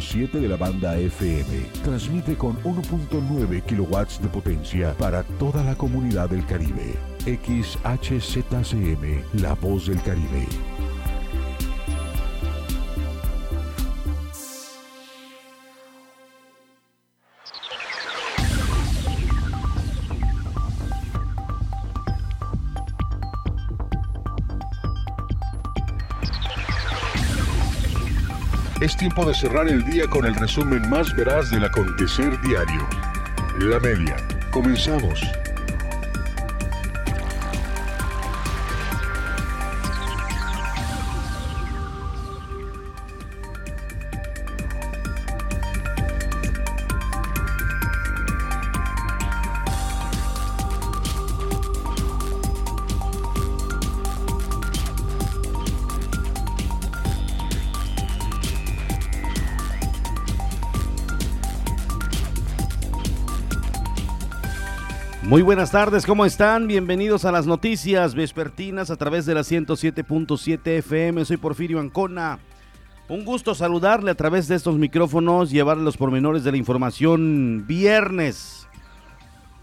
107 de la banda FM. Transmite con 1.9 kilowatts de potencia para toda la comunidad del Caribe. XHZCM, La Voz del Caribe. Tiempo de cerrar el día con el resumen más veraz del acontecer diario. La media. Comenzamos. Muy buenas tardes, ¿cómo están? Bienvenidos a las noticias vespertinas a través de la 107.7 FM. Soy Porfirio Ancona. Un gusto saludarle a través de estos micrófonos, llevarle los pormenores de la información viernes.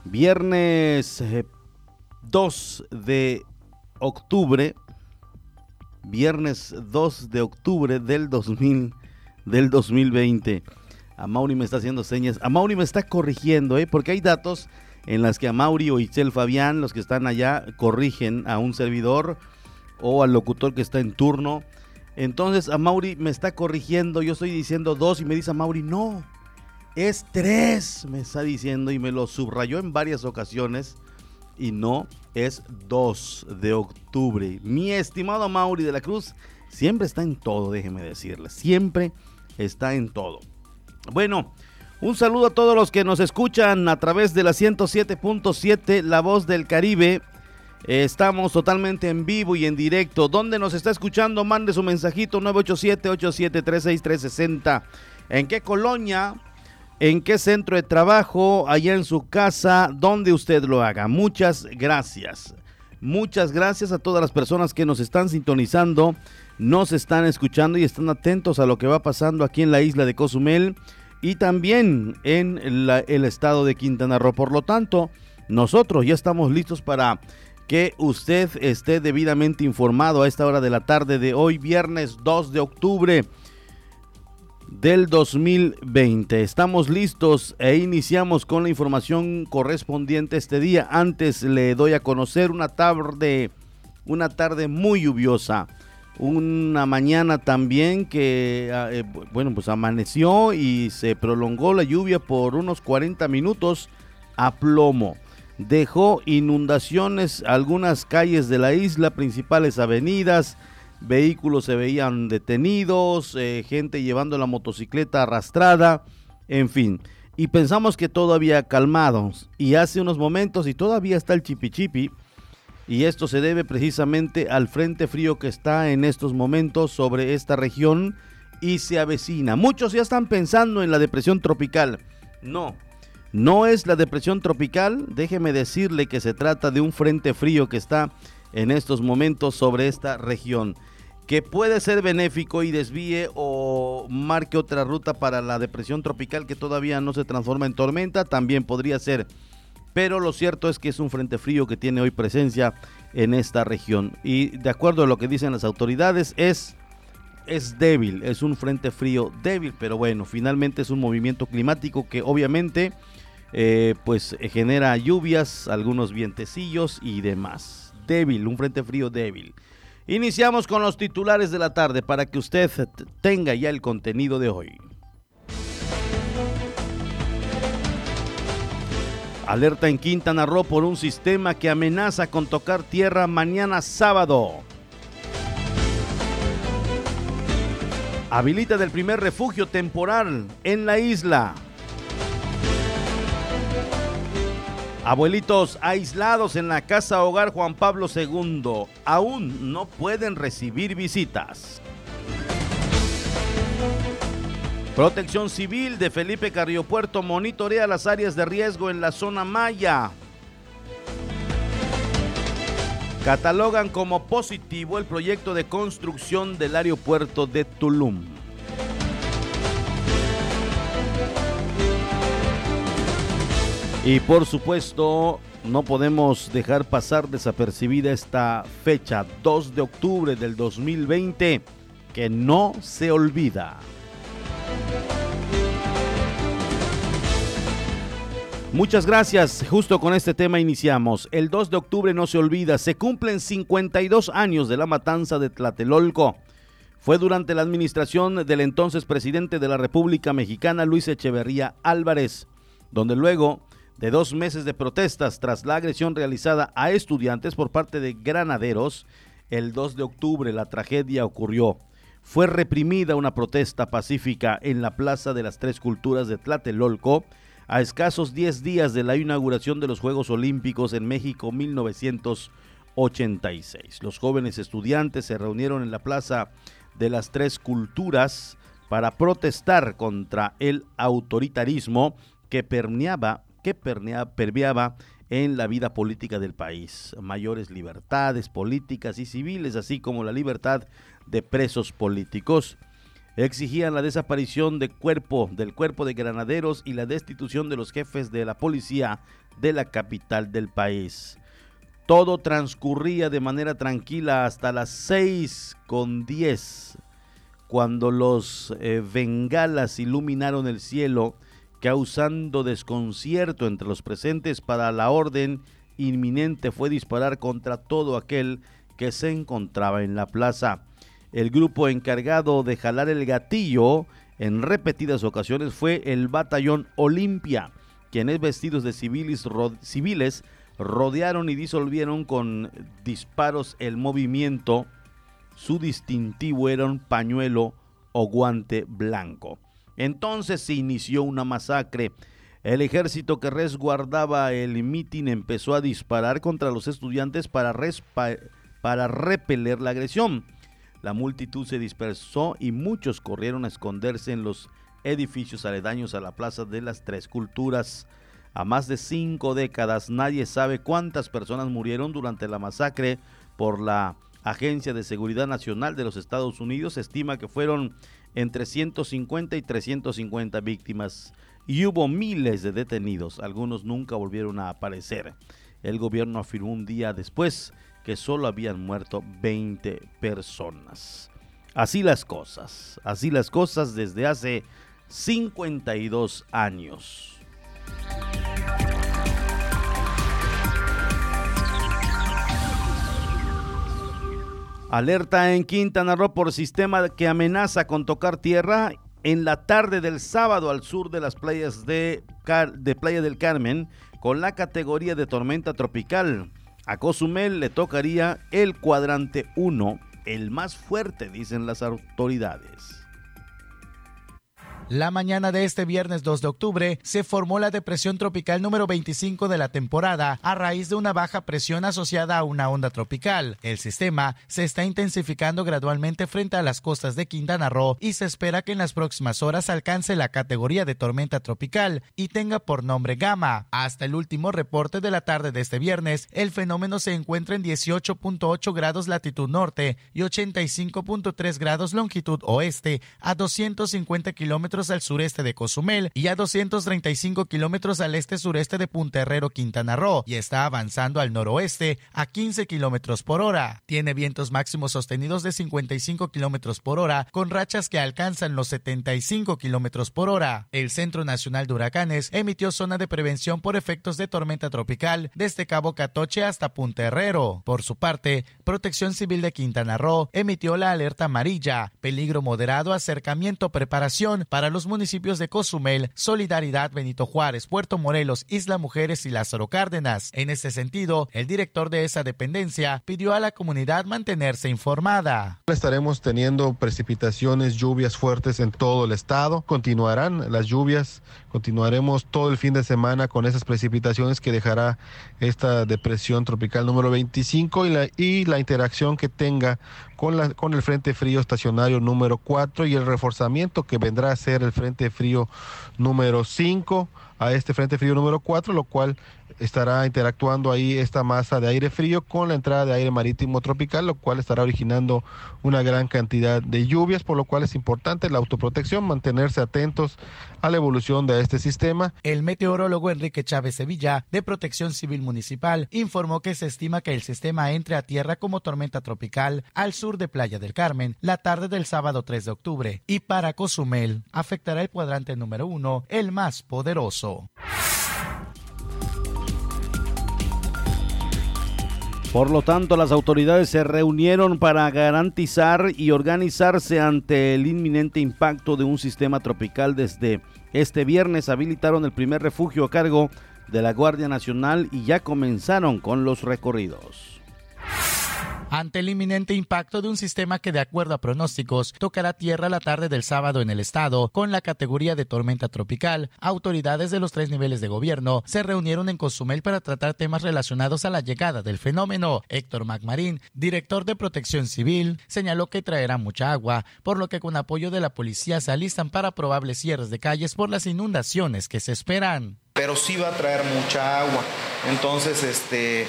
Viernes 2 eh, de octubre. Viernes 2 de octubre del 2000 del 2020. A Mauri me está haciendo señas. A Mauri me está corrigiendo, ¿eh? Porque hay datos en las que a Mauri o Itzel Fabián, los que están allá, corrigen a un servidor o al locutor que está en turno. Entonces a Mauri me está corrigiendo, yo estoy diciendo dos y me dice a Mauri, no, es tres, me está diciendo y me lo subrayó en varias ocasiones y no, es 2 de octubre. Mi estimado Mauri de la Cruz siempre está en todo, déjeme decirle, siempre está en todo. Bueno, un saludo a todos los que nos escuchan a través de la 107.7 La Voz del Caribe. Estamos totalmente en vivo y en directo. ¿Dónde nos está escuchando? Mande su mensajito 987-8736360. ¿En qué colonia? ¿En qué centro de trabajo? Allá en su casa, donde usted lo haga. Muchas gracias. Muchas gracias a todas las personas que nos están sintonizando, nos están escuchando y están atentos a lo que va pasando aquí en la isla de Cozumel y también en el estado de Quintana Roo. Por lo tanto, nosotros ya estamos listos para que usted esté debidamente informado a esta hora de la tarde de hoy, viernes 2 de octubre del 2020. Estamos listos e iniciamos con la información correspondiente este día. Antes le doy a conocer una tarde, una tarde muy lluviosa una mañana también que, ah, eh, bueno, pues amaneció y se prolongó la lluvia por unos 40 minutos a plomo. Dejó inundaciones algunas calles de la isla, principales avenidas, vehículos se veían detenidos, eh, gente llevando la motocicleta arrastrada, en fin. Y pensamos que todo había calmado. Y hace unos momentos, y todavía está el chipichipi, y esto se debe precisamente al frente frío que está en estos momentos sobre esta región y se avecina. Muchos ya están pensando en la depresión tropical. No, no es la depresión tropical. Déjeme decirle que se trata de un frente frío que está en estos momentos sobre esta región, que puede ser benéfico y desvíe o marque otra ruta para la depresión tropical que todavía no se transforma en tormenta. También podría ser pero lo cierto es que es un frente frío que tiene hoy presencia en esta región. Y de acuerdo a lo que dicen las autoridades, es, es débil, es un frente frío débil, pero bueno, finalmente es un movimiento climático que obviamente eh, pues genera lluvias, algunos vientecillos y demás. Débil, un frente frío débil. Iniciamos con los titulares de la tarde para que usted tenga ya el contenido de hoy. Alerta en Quintana Roo por un sistema que amenaza con tocar tierra mañana sábado. Habilita del primer refugio temporal en la isla. Abuelitos aislados en la casa hogar Juan Pablo II aún no pueden recibir visitas. Protección Civil de Felipe Carrillo Puerto monitorea las áreas de riesgo en la zona Maya. Catalogan como positivo el proyecto de construcción del aeropuerto de Tulum. Y por supuesto, no podemos dejar pasar desapercibida esta fecha, 2 de octubre del 2020, que no se olvida. Muchas gracias. Justo con este tema iniciamos. El 2 de octubre no se olvida. Se cumplen 52 años de la matanza de Tlatelolco. Fue durante la administración del entonces presidente de la República Mexicana, Luis Echeverría Álvarez, donde luego de dos meses de protestas tras la agresión realizada a estudiantes por parte de granaderos, el 2 de octubre la tragedia ocurrió. Fue reprimida una protesta pacífica en la Plaza de las Tres Culturas de Tlatelolco a escasos 10 días de la inauguración de los Juegos Olímpicos en México 1986. Los jóvenes estudiantes se reunieron en la Plaza de las Tres Culturas para protestar contra el autoritarismo que permeaba que permeaba en la vida política del país. Mayores libertades políticas y civiles, así como la libertad de presos políticos. Exigían la desaparición de cuerpo, del cuerpo de granaderos y la destitución de los jefes de la policía de la capital del país. Todo transcurría de manera tranquila hasta las 6 con 10, cuando los eh, bengalas iluminaron el cielo causando desconcierto entre los presentes para la orden inminente fue disparar contra todo aquel que se encontraba en la plaza. El grupo encargado de jalar el gatillo en repetidas ocasiones fue el batallón Olimpia, quienes vestidos de civiles, rodearon y disolvieron con disparos el movimiento. Su distintivo era un pañuelo o guante blanco. Entonces se inició una masacre. El ejército que resguardaba el mitin empezó a disparar contra los estudiantes para repeler la agresión. La multitud se dispersó y muchos corrieron a esconderse en los edificios aledaños a la Plaza de las Tres Culturas. A más de cinco décadas nadie sabe cuántas personas murieron durante la masacre por la Agencia de Seguridad Nacional de los Estados Unidos. estima que fueron entre 150 y 350 víctimas y hubo miles de detenidos. Algunos nunca volvieron a aparecer. El gobierno afirmó un día después que solo habían muerto 20 personas. Así las cosas, así las cosas desde hace 52 años. Alerta en Quintana Roo por sistema que amenaza con tocar tierra en la tarde del sábado al sur de las playas de, de Playa del Carmen con la categoría de tormenta tropical. A Cozumel le tocaría el cuadrante 1, el más fuerte, dicen las autoridades. La mañana de este viernes 2 de octubre se formó la depresión tropical número 25 de la temporada a raíz de una baja presión asociada a una onda tropical. El sistema se está intensificando gradualmente frente a las costas de Quintana Roo y se espera que en las próximas horas alcance la categoría de tormenta tropical y tenga por nombre Gama. Hasta el último reporte de la tarde de este viernes, el fenómeno se encuentra en 18.8 grados latitud norte y 85.3 grados longitud oeste a 250 kilómetros al sureste de Cozumel y a 235 kilómetros al este-sureste de Punta Herrero, Quintana Roo, y está avanzando al noroeste a 15 kilómetros por hora. Tiene vientos máximos sostenidos de 55 kilómetros por hora, con rachas que alcanzan los 75 kilómetros por hora. El Centro Nacional de Huracanes emitió zona de prevención por efectos de tormenta tropical desde Cabo Catoche hasta Punta Herrero. Por su parte, Protección Civil de Quintana Roo emitió la alerta amarilla, peligro moderado, acercamiento, preparación para los municipios de Cozumel, Solidaridad, Benito Juárez, Puerto Morelos, Isla Mujeres y Lázaro Cárdenas. En este sentido, el director de esa dependencia pidió a la comunidad mantenerse informada. Estaremos teniendo precipitaciones, lluvias fuertes en todo el estado. Continuarán las lluvias, continuaremos todo el fin de semana con esas precipitaciones que dejará esta depresión tropical número 25 y la, interacción que tenga con, con el Frente Frío estacionario número 4 y el reforzamiento que vendrá a ser el Frente Frío número 5 a este Frente Frío número 4, lo cual estará interactuando ahí esta masa de aire frío con la entrada de aire marítimo tropical, lo cual estará originando una gran cantidad de lluvias, por lo cual es importante la autoprotección, mantenerse atentos a la evolución de este sistema. El meteorólogo Enrique Chávez Sevilla, de Protección Civil Municipal, informó que se estima que el sistema entre a tierra como tormenta tropical al sur de Playa del Carmen la tarde del sábado 3 de octubre y para Cozumel afectará el cuadrante número uno, el más poderoso. Por lo tanto, las autoridades se reunieron para garantizar y organizarse ante el inminente impacto de un sistema tropical. Desde este viernes habilitaron el primer refugio a cargo de la Guardia Nacional y ya comenzaron con los recorridos ante el inminente impacto de un sistema que de acuerdo a pronósticos tocará tierra la tarde del sábado en el estado con la categoría de tormenta tropical. Autoridades de los tres niveles de gobierno se reunieron en Cozumel para tratar temas relacionados a la llegada del fenómeno. Héctor Macmarín, director de Protección Civil, señaló que traerá mucha agua, por lo que con apoyo de la policía se alistan para probables cierres de calles por las inundaciones que se esperan. Pero sí va a traer mucha agua. Entonces, este,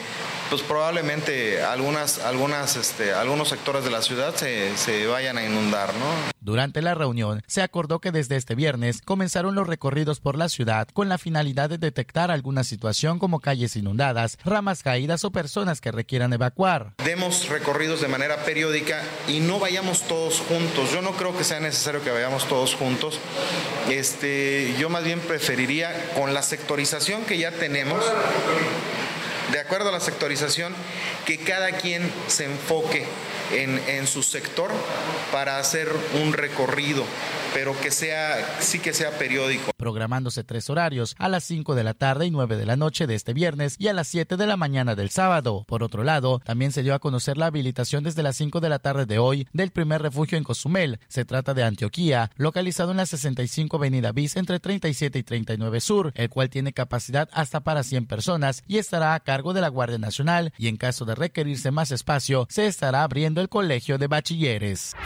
pues probablemente algunas, algunas, este, algunos sectores de la ciudad se, se vayan a inundar, ¿no? Durante la reunión se acordó que desde este viernes comenzaron los recorridos por la ciudad con la finalidad de detectar alguna situación como calles inundadas, ramas caídas o personas que requieran evacuar. Demos recorridos de manera periódica y no vayamos todos juntos. Yo no creo que sea necesario que vayamos todos juntos. Este, yo más bien preferiría con la sectorización que ya tenemos de acuerdo a la sectorización, que cada quien se enfoque en, su sector para hacer un recorrido, pero que sea, sí que sea periódico. Programándose tres horarios, a las 5 de la tarde y 9 de la noche de este viernes y a las 7 de la mañana del sábado. Por otro lado, también se dio a conocer la habilitación desde las 5 de la tarde de hoy del primer refugio en Cozumel. Se trata de Antioquía, localizado en la 65 Avenida Bis entre 37 y 39 Sur, el cual tiene capacidad hasta para 100 personas y estará a cargo de la Guardia Nacional y en caso de requerirse más espacio, se estará abriendo el Colegio de Bachilleres.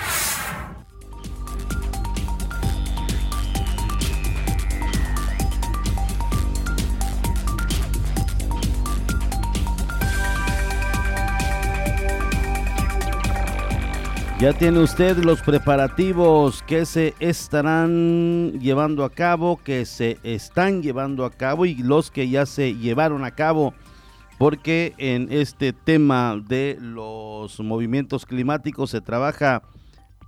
Ya tiene usted los preparativos que se estarán llevando a cabo, que se están llevando a cabo y los que ya se llevaron a cabo porque en este tema de los movimientos climáticos se trabaja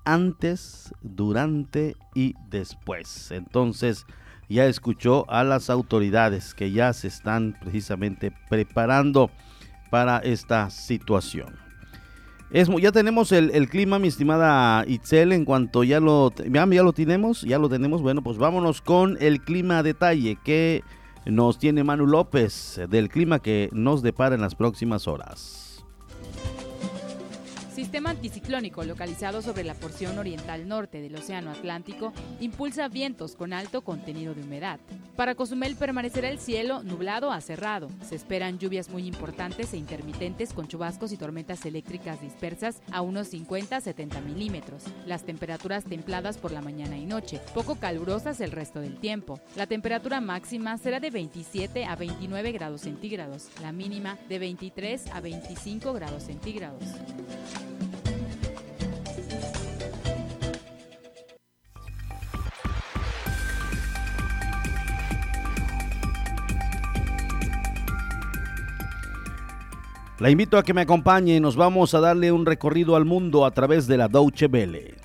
antes, durante y después. Entonces ya escuchó a las autoridades que ya se están precisamente preparando para esta situación. Es, ya tenemos el, clima, mi estimada Itzel, en cuanto ya lo, ya, ya lo tenemos, ya lo tenemos, bueno, pues vámonos con el clima detalle que nos tiene Manu López del clima que nos depara en las próximas horas. Sistema anticiclónico localizado sobre la porción oriental norte del Océano Atlántico impulsa vientos con alto contenido de humedad. Para Cozumel permanecerá el cielo nublado a cerrado. Se esperan lluvias muy importantes e intermitentes con chubascos y tormentas eléctricas dispersas a unos 50 a 70 milímetros. Las temperaturas templadas por la mañana y noche, poco calurosas el resto del tiempo. La temperatura máxima será de 27 a 29 grados centígrados, la mínima de 23 a 25 grados centígrados. La invito a que me acompañe, nos vamos a darle un recorrido al mundo a través de la Deutsche Welle.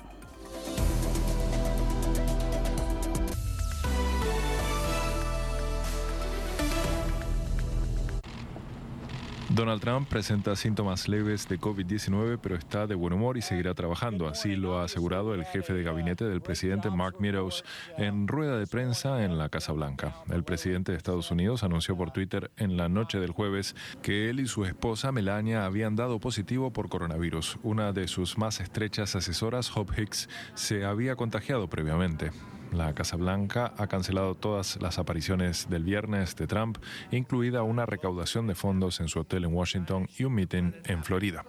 Donald Trump presenta síntomas leves de COVID-19, pero está de buen humor y seguirá trabajando. Así lo ha asegurado el jefe de gabinete del presidente Mark Meadows en rueda de prensa en la Casa Blanca. El presidente de Estados Unidos anunció por Twitter en la noche del jueves que él y su esposa Melania habían dado positivo por coronavirus. Una de sus más estrechas asesoras, Hope Hicks, se había contagiado previamente. La Casa Blanca ha cancelado todas las apariciones del viernes de Trump, incluida una recaudación de fondos en su hotel en Washington y un meeting en Florida.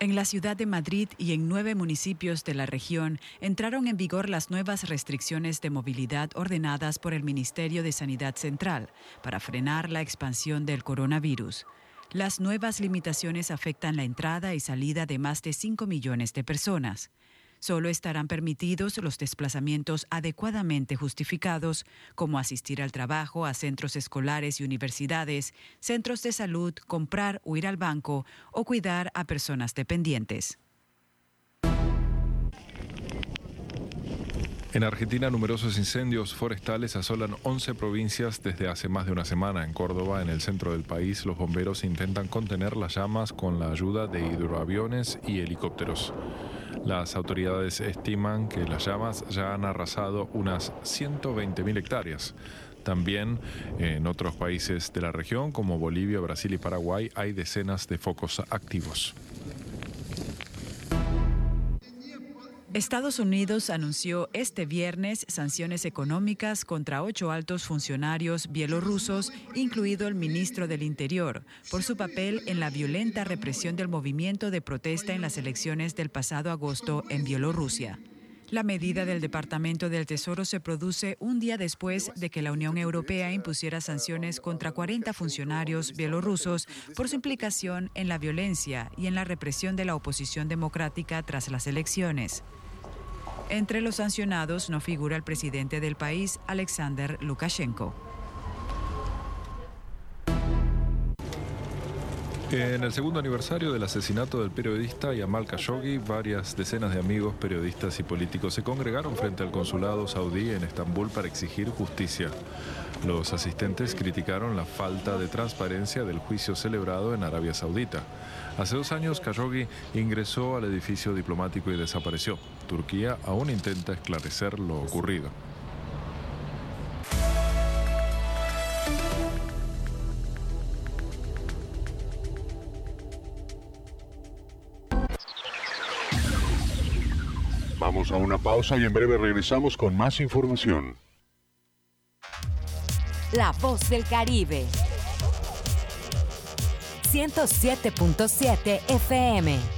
En la ciudad de Madrid y en nueve municipios de la región entraron en vigor las nuevas restricciones de movilidad ordenadas por el Ministerio de Sanidad Central para frenar la expansión del coronavirus. Las nuevas limitaciones afectan la entrada y salida de más de 5 millones de personas. Solo estarán permitidos los desplazamientos adecuadamente justificados, como asistir al trabajo, a centros escolares y universidades, centros de salud, comprar o ir al banco o cuidar a personas dependientes. En Argentina, numerosos incendios forestales asolan 11 provincias desde hace más de una semana. En Córdoba, en el centro del país, los bomberos intentan contener las llamas con la ayuda de hidroaviones y helicópteros. Las autoridades estiman que las llamas ya han arrasado unas 120.000 hectáreas. También en otros países de la región, como Bolivia, Brasil y Paraguay, hay decenas de focos activos. Estados Unidos anunció este viernes sanciones económicas contra ocho altos funcionarios bielorrusos, incluido el ministro del Interior, por su papel en la violenta represión del movimiento de protesta en las elecciones del pasado agosto en Bielorrusia. La medida del Departamento del Tesoro se produce un día después de que la Unión Europea impusiera sanciones contra 40 funcionarios bielorrusos por su implicación en la violencia y en la represión de la oposición democrática tras las elecciones. Entre los sancionados no figura el presidente del país, Alexander Lukashenko. En el segundo aniversario del asesinato del periodista Yamal Khashoggi, varias decenas de amigos, periodistas y políticos se congregaron frente al consulado saudí en Estambul para exigir justicia. Los asistentes criticaron la falta de transparencia del juicio celebrado en Arabia Saudita. Hace dos años, Khashoggi ingresó al edificio diplomático y desapareció. Turquía aún intenta esclarecer lo ocurrido. Pausa y en breve regresamos con más información. La voz del Caribe. 107.7 FM.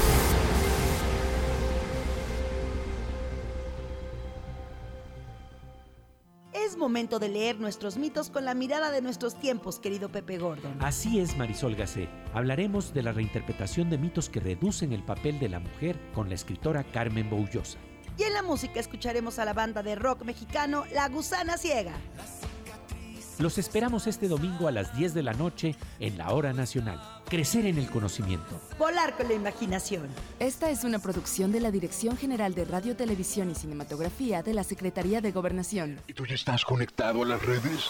Momento de leer nuestros mitos con la mirada de nuestros tiempos, querido Pepe Gordon. Así es, Marisol Gacé. Hablaremos de la reinterpretación de mitos que reducen el papel de la mujer con la escritora Carmen Boullosa. Y en la música escucharemos a la banda de rock mexicano La Gusana Ciega. Los esperamos este domingo a las 10 de la noche en la Hora Nacional. Crecer en el conocimiento. Volar con la imaginación. Esta es una producción de la Dirección General de Radio, Televisión y Cinematografía de la Secretaría de Gobernación. ¿Y tú ya estás conectado a las redes?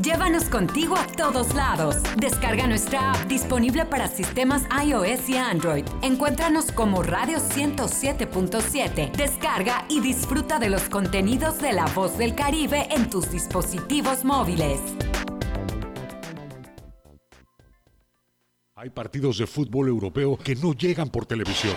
Llévanos contigo a todos lados. Descarga nuestra app disponible para sistemas iOS y Android. Encuéntranos como Radio 107.7. Descarga y disfruta de los contenidos de La Voz del Caribe en tus dispositivos móviles. Hay partidos de fútbol europeo que no llegan por televisión.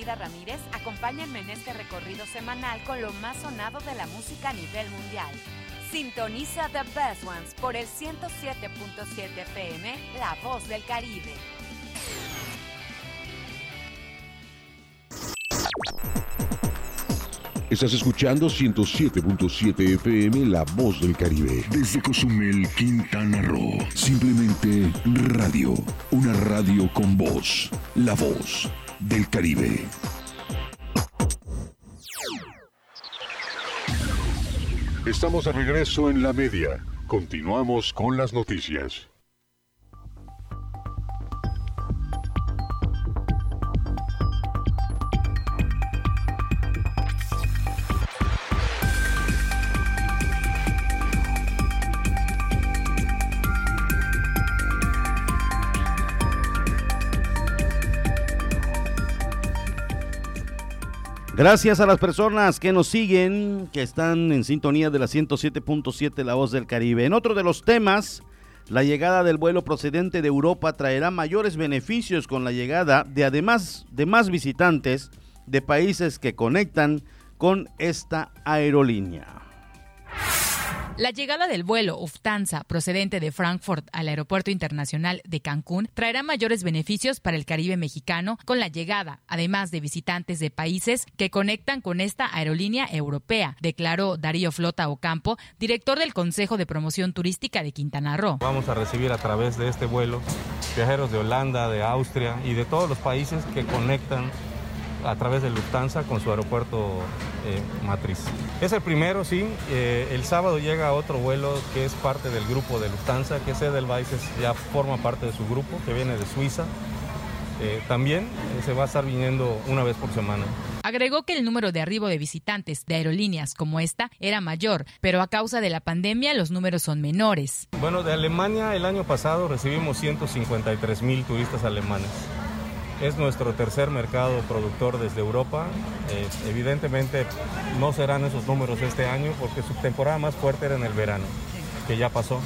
Aida Ramírez. Acompáñenme en este recorrido semanal con lo más sonado de la música a nivel mundial. Sintoniza The Best Ones por el 107.7 FM, La Voz del Caribe. Estás escuchando 107.7 FM La Voz del Caribe. Desde Cozumel, Quintana Roo. Simplemente radio. Una radio con voz. La Voz del Caribe. Estamos de regreso en la media. Continuamos con las noticias. Gracias a las personas que nos siguen, que están en sintonía de la 107.7 La Voz del Caribe. En otro de los temas, la llegada del vuelo procedente de Europa traerá mayores beneficios con la llegada de además de más visitantes de países que conectan con esta aerolínea. La llegada del vuelo Lufthansa procedente de Frankfurt al Aeropuerto Internacional de Cancún traerá mayores beneficios para el Caribe mexicano con la llegada, además de visitantes de países que conectan con esta aerolínea europea, declaró Darío Flota Ocampo, director del Consejo de Promoción Turística de Quintana Roo. Vamos a recibir a través de este vuelo viajeros de Holanda, de Austria y de todos los países que conectan a través de Lufthansa con su aeropuerto eh, matriz. Es el primero, sí. Eh, el sábado llega otro vuelo que es parte del grupo de Lufthansa, que es Edelweiss, ya forma parte de su grupo, que viene de Suiza. Eh, también se va a estar viniendo una vez por semana. Agregó que el número de arribo de visitantes de aerolíneas como esta era mayor, pero a causa de la pandemia los números son menores. Bueno, de Alemania el año pasado recibimos 153 mil turistas alemanes. Es nuestro tercer mercado productor desde Europa. Evidentemente no serán esos números este año porque su temporada más fuerte era en el verano, que ya pasó.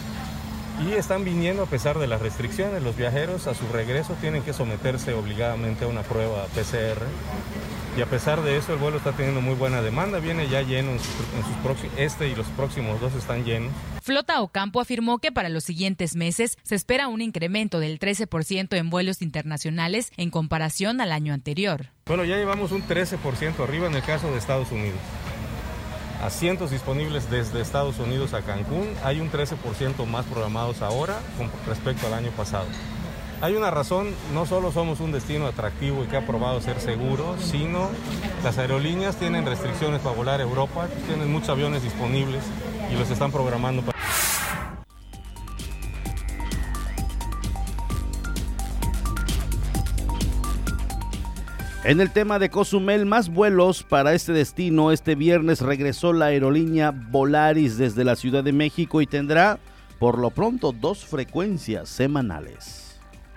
Y están viniendo a pesar de las restricciones. Los viajeros a su regreso tienen que someterse obligadamente a una prueba PCR y a pesar de eso el vuelo está teniendo muy buena demanda, viene ya lleno en sus, próximos, este y los próximos dos están llenos. Flota Ocampo afirmó que para los siguientes meses se espera un incremento del 13% en vuelos internacionales en comparación al año anterior. Bueno, ya llevamos un 13% arriba en el caso de Estados Unidos. Asientos disponibles desde Estados Unidos a Cancún, hay un 13% más programados ahora con respecto al año pasado. Hay una razón, no solo somos un destino atractivo y que ha probado ser seguro, sino las aerolíneas tienen restricciones para volar a Europa, tienen muchos aviones disponibles y los están programando para... En el tema de Cozumel, más vuelos para este destino. Este viernes regresó la aerolínea Volaris desde la Ciudad de México y tendrá por lo pronto dos frecuencias semanales.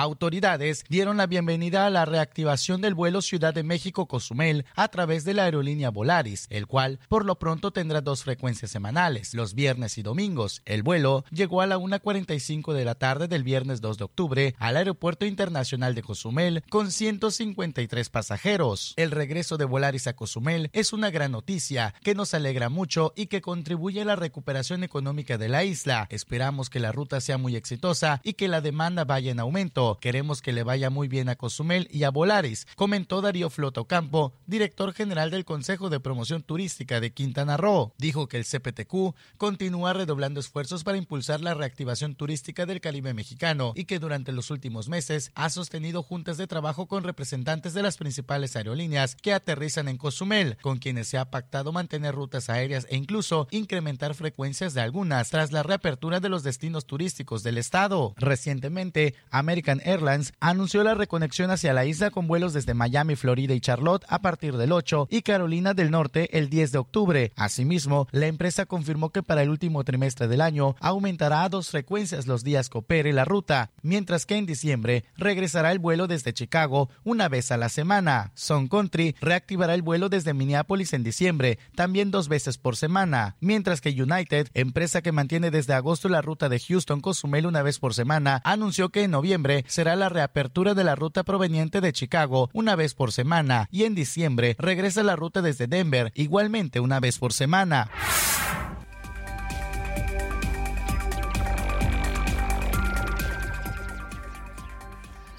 Autoridades dieron la bienvenida a la reactivación del vuelo Ciudad de México-Cozumel a través de la aerolínea Volaris, el cual por lo pronto tendrá dos frecuencias semanales, los viernes y domingos. El vuelo llegó a la 1.45 de la tarde del viernes 2 de octubre al Aeropuerto Internacional de Cozumel con 153 pasajeros. El regreso de Volaris a Cozumel es una gran noticia que nos alegra mucho y que contribuye a la recuperación económica de la isla. Esperamos que la ruta sea muy exitosa y que la demanda vaya en aumento Queremos que le vaya muy bien a Cozumel y a Volaris, comentó Darío Flotocampo, director general del Consejo de Promoción Turística de Quintana Roo. Dijo que el CPTQ continúa redoblando esfuerzos para impulsar la reactivación turística del Caribe mexicano y que durante los últimos meses ha sostenido juntas de trabajo con representantes de las principales aerolíneas que aterrizan en Cozumel, con quienes se ha pactado mantener rutas aéreas e incluso incrementar frecuencias de algunas tras la reapertura de los destinos turísticos del estado. Recientemente, American Airlines anunció la reconexión hacia la isla con vuelos desde Miami, Florida y Charlotte a partir del 8 y Carolina del Norte el 10 de octubre. Asimismo, la empresa confirmó que para el último trimestre del año aumentará a dos frecuencias los días que opere la ruta, mientras que en diciembre regresará el vuelo desde Chicago una vez a la semana. Sun Country reactivará el vuelo desde Minneapolis en diciembre, también dos veces por semana, mientras que United, empresa que mantiene desde agosto la ruta de Houston-Cozumel una vez por semana, anunció que en noviembre será la reapertura de la ruta proveniente de Chicago una vez por semana y en diciembre regresa la ruta desde Denver igualmente una vez por semana.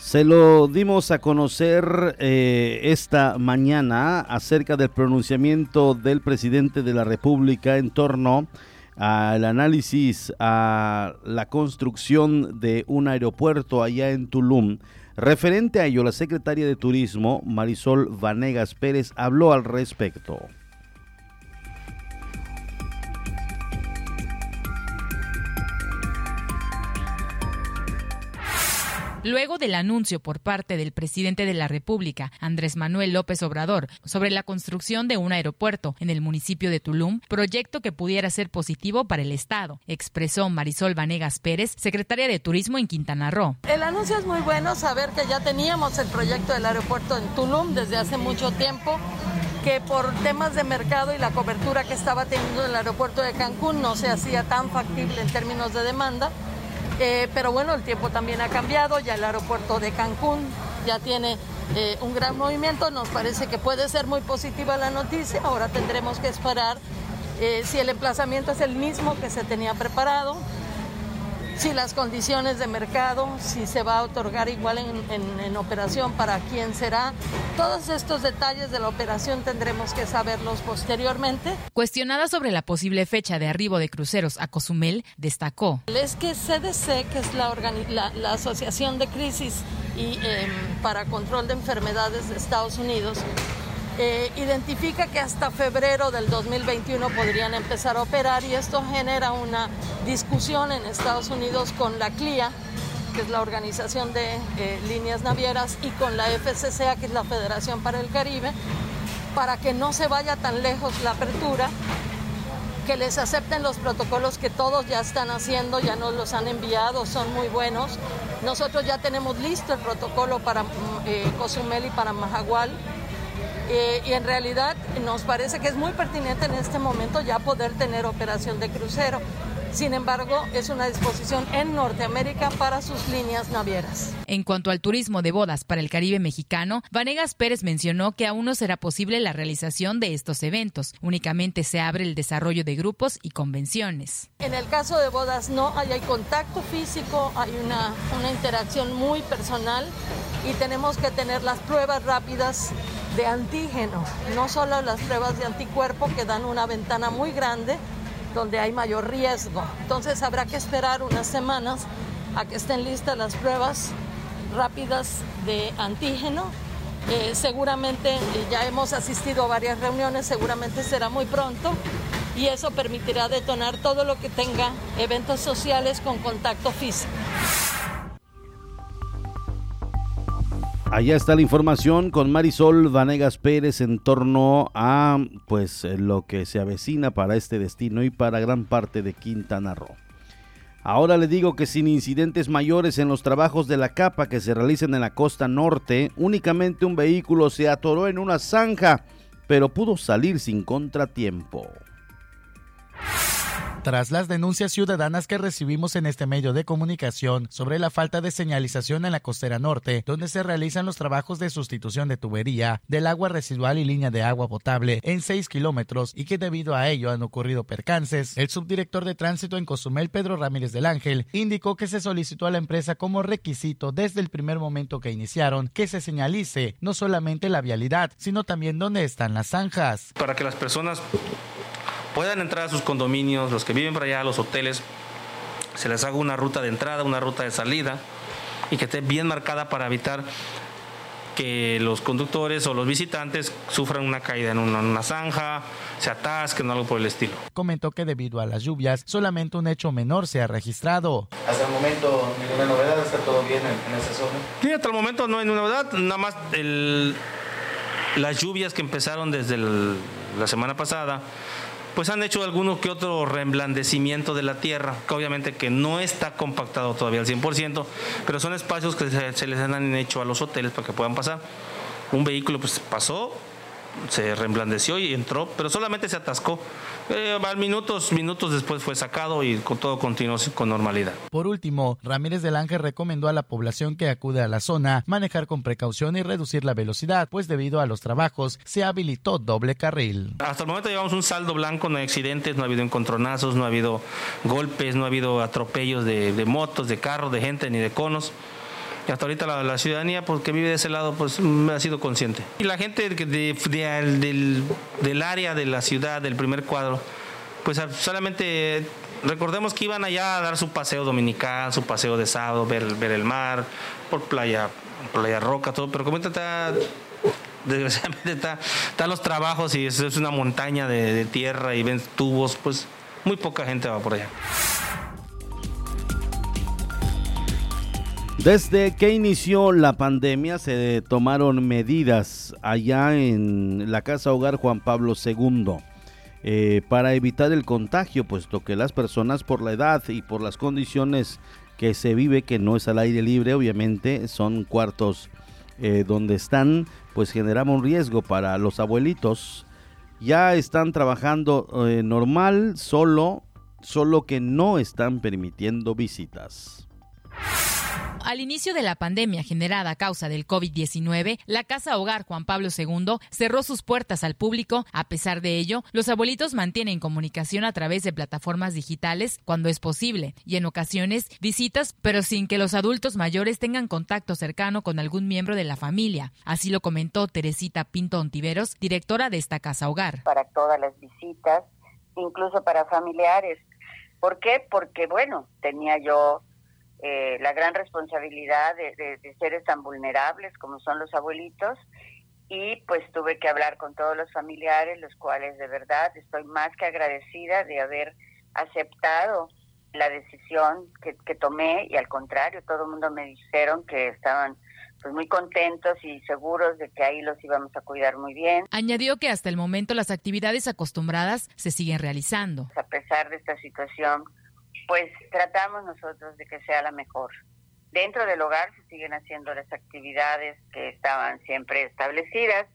Se lo dimos a conocer eh, esta mañana acerca del pronunciamiento del presidente de la República en torno al análisis a la construcción de un aeropuerto allá en Tulum. Referente a ello, la secretaria de Turismo, Marisol Vanegas Pérez, habló al respecto. Luego del anuncio por parte del presidente de la República, Andrés Manuel López Obrador, sobre la construcción de un aeropuerto en el municipio de Tulum, proyecto que pudiera ser positivo para el Estado, expresó Marisol Vanegas Pérez, secretaria de Turismo en Quintana Roo. El anuncio es muy bueno, saber que ya teníamos el proyecto del aeropuerto en Tulum desde hace mucho tiempo que por temas de mercado y la cobertura que estaba teniendo el aeropuerto de Cancún no se hacía tan factible en términos de demanda eh, pero bueno, el tiempo también ha cambiado, ya el aeropuerto de Cancún ya tiene eh, un gran movimiento, nos parece que puede ser muy positiva la noticia, ahora tendremos que esperar eh, si el emplazamiento es el mismo que se tenía preparado, si las condiciones de mercado, si se va a otorgar igual en, operación, para quién será. Todos estos detalles de la operación tendremos que saberlos posteriormente. Cuestionada sobre la posible fecha de arribo de cruceros a Cozumel, destacó. Es que CDC, que es la, la, Asociación de Crisis y em, para Control de Enfermedades de Estados Unidos, eh, identifica que hasta febrero del 2021 podrían empezar a operar y esto genera una discusión en Estados Unidos con la CLIA, que es la Organización de eh, Líneas Navieras, y con la FCCA, que es la Federación para el Caribe, para que no se vaya tan lejos la apertura, que les acepten los protocolos que todos ya están haciendo, ya nos los han enviado, son muy buenos. Nosotros ya tenemos listo el protocolo para mm, eh, Cozumel y para Mahahual eh, y en realidad nos parece que es muy pertinente en este momento ya poder tener operación de crucero. Sin embargo, es una disposición en Norteamérica para sus líneas navieras. En cuanto al turismo de bodas para el Caribe mexicano, Vanegas Pérez mencionó que aún no será posible la realización de estos eventos. Únicamente se abre el desarrollo de grupos y convenciones. En el caso de bodas no hay, hay contacto físico, hay una, una interacción muy personal y tenemos que tener las pruebas rápidas de antígeno, no solo las pruebas de anticuerpo que dan una ventana muy grande donde hay mayor riesgo. Entonces habrá que esperar unas semanas a que estén listas las pruebas rápidas de antígeno. Eh, seguramente ya hemos asistido a varias reuniones, seguramente será muy pronto y eso permitirá detonar todo lo que tenga eventos sociales con contacto físico. Allá está la información con Marisol Vanegas Pérez en torno a pues lo que se avecina para este destino y para gran parte de Quintana Roo. Ahora le digo que sin incidentes mayores en los trabajos de la capa que se realizan en la costa norte, únicamente un vehículo se atoró en una zanja, pero pudo salir sin contratiempo. Tras las denuncias ciudadanas que recibimos en este medio de comunicación sobre la falta de señalización en la costera norte, donde se realizan los trabajos de sustitución de tubería del agua residual y línea de agua potable en 6 kilómetros y que debido a ello han ocurrido percances, el subdirector de tránsito en Cozumel, Pedro Ramírez del Ángel, indicó que se solicitó a la empresa como requisito desde el primer momento que iniciaron que se señalice no solamente la vialidad, sino también dónde están las zanjas. Para que las personas puedan entrar a sus condominios, los que viven por allá, a los hoteles, se les haga una ruta de entrada, una ruta de salida y que esté bien marcada para evitar que los conductores o los visitantes sufran una caída en una, zanja, se atasquen o algo por el estilo. Comentó que debido a las lluvias, solamente un hecho menor se ha registrado. Hasta el momento, ninguna novedad, está todo bien en, esa zona. Sí, hasta el momento no hay novedad, nada más el, las lluvias que empezaron desde la semana pasada pues han hecho alguno que otro reemblandecimiento de la tierra, que obviamente que no está compactado todavía al 100%, pero son espacios que se, se les han hecho a los hoteles para que puedan pasar. Un vehículo pues pasó, se reemblandeció y entró, pero solamente se atascó. Eh, minutos, minutos después fue sacado y con todo continuó con normalidad. Por último, Ramírez del Ángel recomendó a la población que acude a la zona manejar con precaución y reducir la velocidad, pues debido a los trabajos se habilitó doble carril. Hasta el momento llevamos un saldo blanco, no hay accidentes, no ha habido encontronazos, no ha habido golpes, no ha habido atropellos de, de motos, de carros, de gente ni de conos hasta ahorita la, ciudadanía pues, que vive de ese lado pues ha sido consciente. Y la gente del, del área de la ciudad, del primer cuadro, pues solamente recordemos que iban allá a dar su paseo dominical, su paseo de sábado, ver, ver el mar, por playa, playa roca, todo, pero como está, desgraciadamente está, están los trabajos y es, es una montaña de, de tierra y ven tubos, pues muy poca gente va por allá. Desde que inició la pandemia se tomaron medidas allá en la Casa Hogar Juan Pablo II eh, para evitar el contagio, puesto que las personas por la edad y por las condiciones que se vive, que no es al aire libre, obviamente son cuartos eh, donde están, pues generamos un riesgo para los abuelitos. Ya están trabajando eh, normal, solo, solo que no están permitiendo visitas. Al inicio de la pandemia generada a causa del COVID-19, la Casa Hogar Juan Pablo II cerró sus puertas al público. A pesar de ello, los abuelitos mantienen comunicación a través de plataformas digitales cuando es posible y en ocasiones visitas, pero sin que los adultos mayores tengan contacto cercano con algún miembro de la familia. Así lo comentó Teresita Pinto Ontiveros, directora de esta Casa Hogar. Para todas las visitas, incluso para familiares. ¿Por qué? Porque, bueno, tenía yo eh, la gran responsabilidad de, seres tan vulnerables como son los abuelitos y pues tuve que hablar con todos los familiares, los cuales de verdad estoy más que agradecida de haber aceptado la decisión que, que tomé y al contrario, todo el mundo me dijeron que estaban pues muy contentos y seguros de que ahí los íbamos a cuidar muy bien. Añadió que hasta el momento las actividades acostumbradas se siguen realizando. A pesar de esta situación, pues tratamos nosotros de que sea la mejor. Dentro del hogar se siguen haciendo las actividades que estaban siempre establecidas.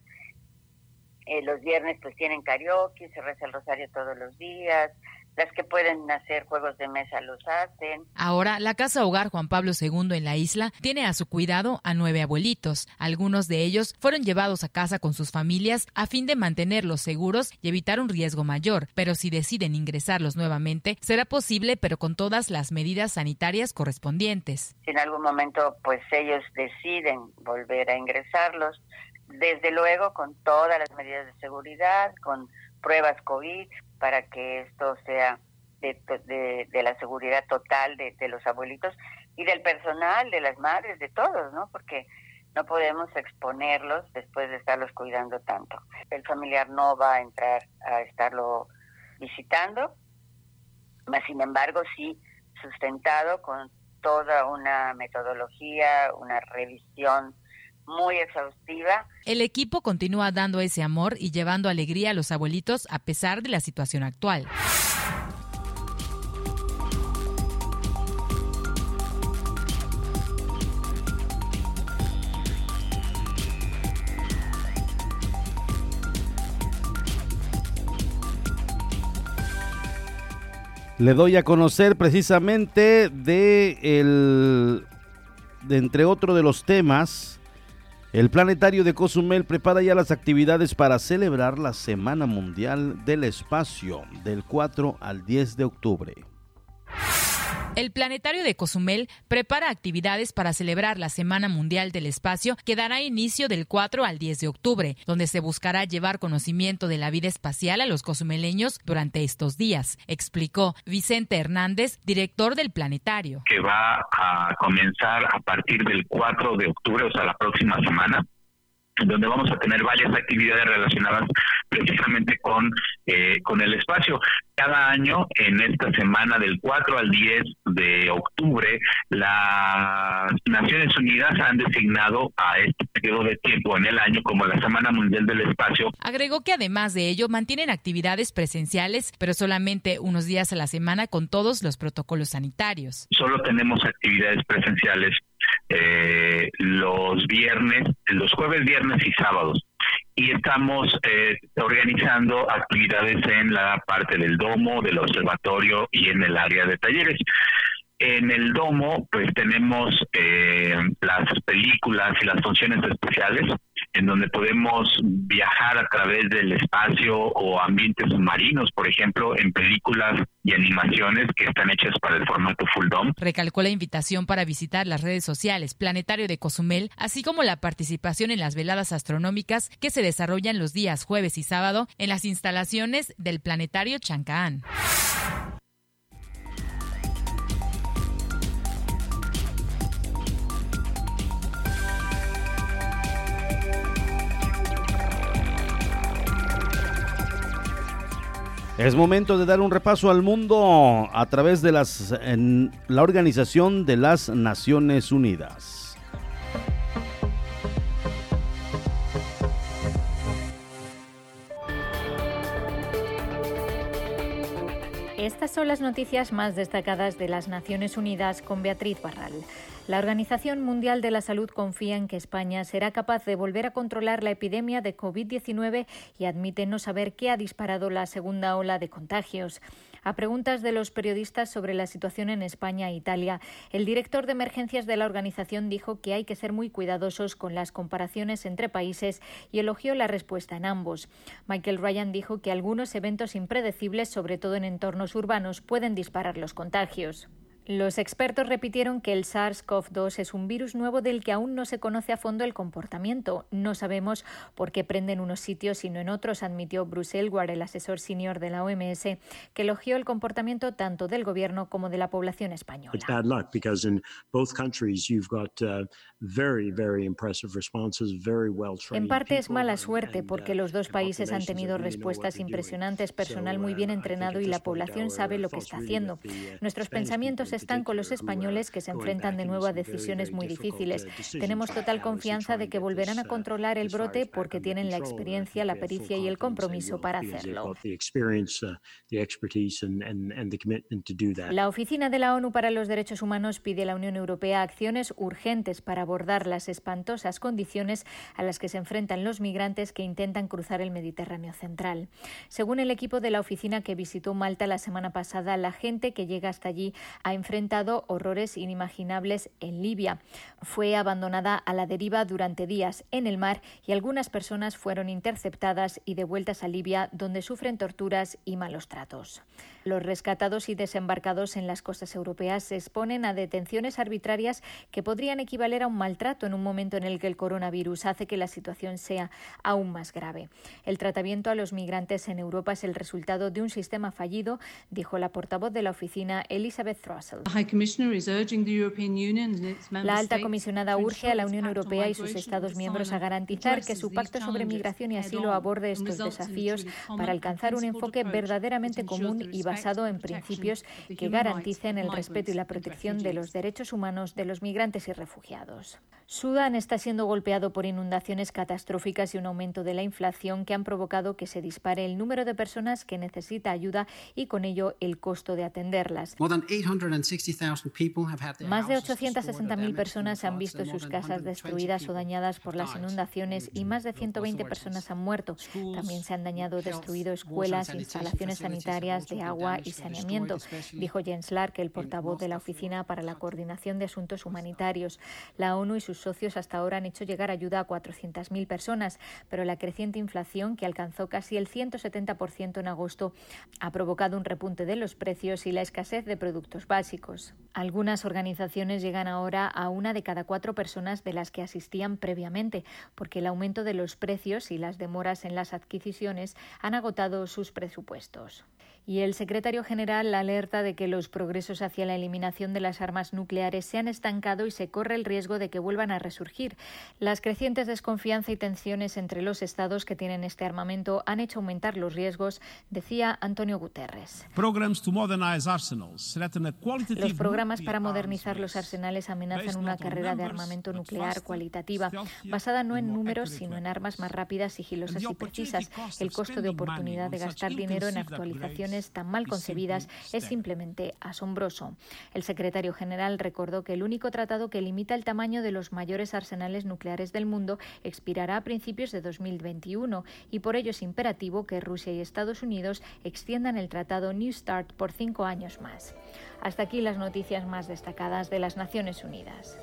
Eh, los viernes pues tienen karaoke, se reza el rosario todos los días, las que pueden hacer juegos de mesa los hacen. Ahora, la Casa Hogar Juan Pablo II en la isla tiene a su cuidado a nueve abuelitos. Algunos de ellos fueron llevados a casa con sus familias a fin de mantenerlos seguros y evitar un riesgo mayor. Pero si deciden ingresarlos nuevamente, será posible, pero con todas las medidas sanitarias correspondientes. Si en algún momento, pues ellos deciden volver a ingresarlos, desde luego con todas las medidas de seguridad, con pruebas COVID, para que esto sea de, la seguridad total de, los abuelitos y del personal, de las madres, de todos, ¿no? Porque no podemos exponerlos después de estarlos cuidando tanto. El familiar no va a entrar a estarlo visitando, mas sin embargo sí sustentado con toda una metodología, una revisión muy exhaustiva. El equipo continúa dando ese amor y llevando alegría a los abuelitos a pesar de la situación actual. Le doy a conocer precisamente de el de entre otro de los temas el planetario de Cozumel prepara ya las actividades para celebrar la Semana Mundial del Espacio del 4 al 10 de octubre. El Planetario de Cozumel prepara actividades para celebrar la Semana Mundial del Espacio que dará inicio del 4 al 10 de octubre, donde se buscará llevar conocimiento de la vida espacial a los cozumeleños durante estos días, explicó Vicente Hernández, director del Planetario. Que va a comenzar a partir del 4 de octubre, o sea, la próxima semana, donde vamos a tener varias actividades relacionadas precisamente con, eh, con el espacio. Cada año, en esta semana del 4 al 10 de octubre, las Naciones Unidas han designado a este periodo de tiempo en el año como la Semana Mundial del Espacio. Agregó que además de ello mantienen actividades presenciales, pero solamente unos días a la semana con todos los protocolos sanitarios. Solo tenemos actividades presenciales eh, los viernes, los jueves, viernes y sábados. Y estamos eh, organizando actividades en la parte del domo, del observatorio y en el área de talleres. En el domo, pues tenemos eh, las películas y las funciones especiales, en donde podemos viajar a través del espacio o ambientes submarinos, por ejemplo, en películas y animaciones que están hechas para el formato full dome. Recalcó la invitación para visitar las redes sociales Planetario de Cozumel, así como la participación en las veladas astronómicas que se desarrollan los días jueves y sábado en las instalaciones del Planetario Chancaán. Es momento de dar un repaso al mundo a través de las, en la Organización de las Naciones Unidas. Estas son las noticias más destacadas de las Naciones Unidas con Beatriz Barral. La Organización Mundial de la Salud confía en que España será capaz de volver a controlar la epidemia de COVID-19 y admite no saber qué ha disparado la segunda ola de contagios. A preguntas de los periodistas sobre la situación en España e Italia, el director de emergencias de la organización dijo que hay que ser muy cuidadosos con las comparaciones entre países y elogió la respuesta en ambos. Michael Ryan dijo que algunos eventos impredecibles, sobre todo en entornos urbanos, pueden disparar los contagios. Los expertos repitieron que el SARS-CoV-2 es un virus nuevo del que aún no se conoce a fondo el comportamiento. No sabemos por qué prende en unos sitios y no en otros, admitió Bruce Elward, el asesor senior de la OMS, que elogió el comportamiento tanto del gobierno como de la población española. En parte es mala suerte porque los dos países han tenido respuestas impresionantes, personal muy bien entrenado y la población sabe lo que está haciendo. Nuestros pensamientos están con los españoles que se enfrentan de nuevo a decisiones muy difíciles. Tenemos total confianza de que volverán a controlar el brote porque tienen la experiencia, la pericia y el compromiso para hacerlo. La Oficina de la ONU para los Derechos Humanos pide a la Unión Europea acciones urgentes para abordar las espantosas condiciones a las que se enfrentan los migrantes que intentan cruzar el Mediterráneo central. Según el equipo de la oficina que visitó Malta la semana pasada, la gente que llega hasta allí ha enfrentado horrores inimaginables en Libia. Fue abandonada a la deriva durante días en el mar y algunas personas fueron interceptadas y devueltas a Libia, donde sufren torturas y malos tratos. Los rescatados y desembarcados en las costas europeas se exponen a detenciones arbitrarias que podrían equivaler a un maltrato en un momento en el que el coronavirus hace que la situación sea aún más grave. El tratamiento a los migrantes en Europa es el resultado de un sistema fallido, dijo la portavoz de la oficina Elizabeth Russell. La alta comisionada urge a la Unión Europea y sus Estados miembros a garantizar que su pacto sobre migración y asilo aborde estos desafíos para alcanzar un enfoque verdaderamente común y basado en principios que garanticen el respeto y la protección de los derechos humanos de los migrantes y refugiados. Sudán está siendo golpeado por inundaciones catastróficas y un aumento de la inflación que han provocado que se dispare el número de personas que necesita ayuda y con ello el costo de atenderlas. Más de 860.000 personas han visto sus casas destruidas o dañadas por las inundaciones y más de 120 personas han muerto. También se han dañado o destruido escuelas, instalaciones sanitarias de agua y saneamiento, dijo Jens Lark, el portavoz de la Oficina para la Coordinación de Asuntos Humanitarios. La ONU y sus socios hasta ahora han hecho llegar ayuda a 400.000 personas, pero la creciente inflación, que alcanzó casi el 170% en agosto, ha provocado un repunte de los precios y la escasez de productos básicos. Algunas organizaciones llegan ahora a una de cada cuatro personas de las que asistían previamente, porque el aumento de los precios y las demoras en las adquisiciones han agotado sus presupuestos. Y el secretario general alerta de que los progresos hacia la eliminación de las armas nucleares se han estancado y se corre el riesgo de que vuelvan a resurgir. Las crecientes desconfianza y tensiones entre los estados que tienen este armamento han hecho aumentar los riesgos, decía Antonio Guterres. Los programas para modernizar los arsenales amenazan una carrera de armamento nuclear cualitativa, basada no en números, sino en armas más rápidas, sigilosas y precisas. El costo de oportunidad de gastar dinero en actualizaciones tan mal concebidas es simplemente asombroso. El secretario general recordó que el único tratado que limita el tamaño de los mayores arsenales nucleares del mundo expirará a principios de 2021 y por ello es imperativo que Rusia y Estados Unidos extiendan el tratado New START por cinco años más. Hasta aquí las noticias más destacadas de las Naciones Unidas.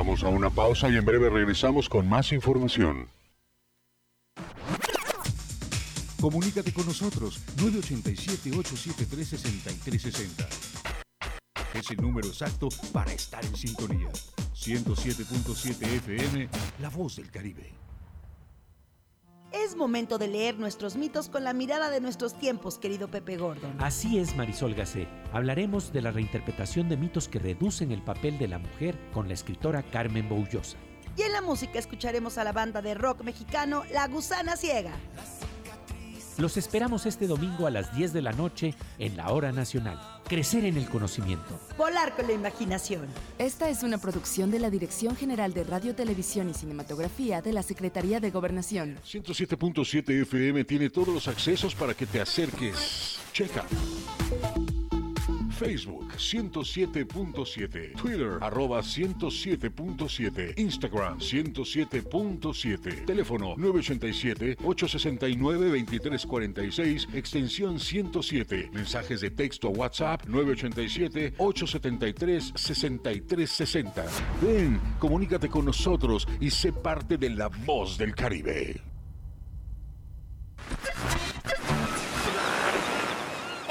Vamos a una pausa y en breve regresamos con más información. Comunícate con nosotros 987-873-6360. Es el número exacto para estar en sintonía. 107.7 FM, La Voz del Caribe. Es momento de leer nuestros mitos con la mirada de nuestros tiempos, querido Pepe Gordon. Así es, Marisol Gacé. Hablaremos de la reinterpretación de mitos que reducen el papel de la mujer con la escritora Carmen Boullosa. Y en la música escucharemos a la banda de rock mexicano La Gusana Ciega. Los esperamos este domingo a las 10 de la noche en la Hora Nacional. Crecer en el conocimiento. Volar con la imaginación. Esta es una producción de la Dirección General de Radio, Televisión y Cinematografía de la Secretaría de Gobernación. 107.7 FM tiene todos los accesos para que te acerques. Checa. Facebook 107.7, Twitter arroba 107.7, Instagram 107.7, teléfono 987-869-2346, extensión 107, mensajes de texto a WhatsApp 987-873-6360. Ven, comunícate con nosotros y sé parte de la voz del Caribe.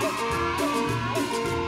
うん。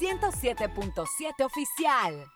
107.7 Oficial.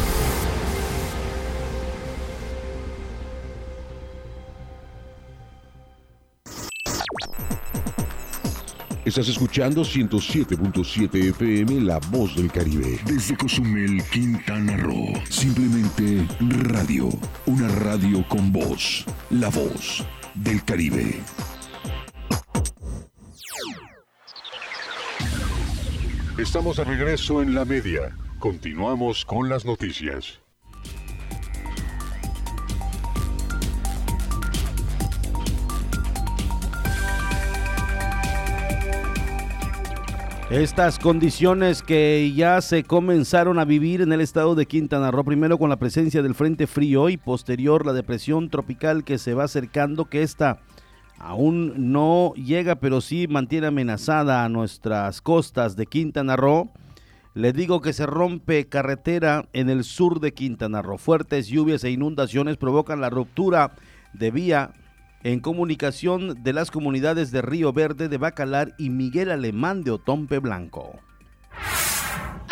Estás escuchando 107.7 FM La Voz del Caribe. Desde Cozumel, Quintana Roo. Simplemente radio. Una radio con voz. La Voz del Caribe. Estamos de regreso en la media. Continuamos con las noticias. Estas condiciones que ya se comenzaron a vivir en el estado de Quintana Roo, primero con la presencia del Frente Frío y posterior la depresión tropical que se va acercando, que esta aún no llega, pero sí mantiene amenazada a nuestras costas de Quintana Roo. Le digo que se rompe carretera en el sur de Quintana Roo. Fuertes lluvias e inundaciones provocan la ruptura de vía en comunicación de las comunidades de Río Verde, de Bacalar y Miguel Alemán de Otompe Blanco.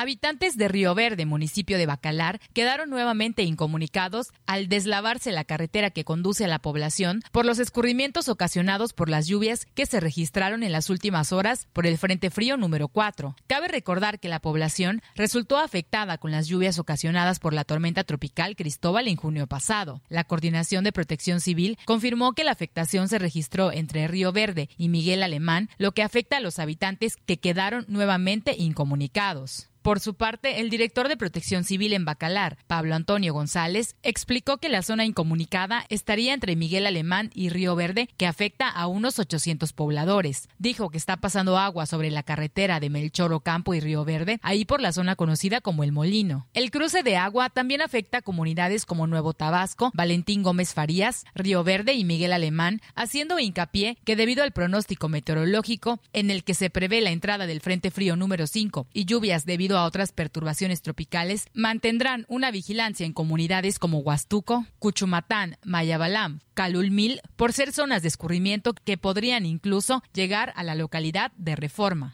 Habitantes de Río Verde, municipio de Bacalar, quedaron nuevamente incomunicados al deslavarse la carretera que conduce a la población por los escurrimientos ocasionados por las lluvias que se registraron en las últimas horas por el Frente Frío número 4. Cabe recordar que la población resultó afectada con las lluvias ocasionadas por la tormenta tropical Cristóbal en junio pasado. La Coordinación de Protección Civil confirmó que la afectación se registró entre Río Verde y Miguel Alemán, lo que afecta a los habitantes que quedaron nuevamente incomunicados. Por su parte, el director de Protección Civil en Bacalar, Pablo Antonio González, explicó que la zona incomunicada estaría entre Miguel Alemán y Río Verde, que afecta a unos 800 pobladores. Dijo que está pasando agua sobre la carretera de Melchor Ocampo y Río Verde, ahí por la zona conocida como El Molino. El cruce de agua también afecta a comunidades como Nuevo Tabasco, Valentín Gómez Farías, Río Verde y Miguel Alemán, haciendo hincapié que debido al pronóstico meteorológico, en el que se prevé la entrada del Frente Frío número 5 y lluvias debido a otras perturbaciones tropicales, mantendrán una vigilancia en comunidades como Huastuco, Cuchumatán, Mayabalam, Calulmil, por ser zonas de escurrimiento que podrían incluso llegar a la localidad de Reforma.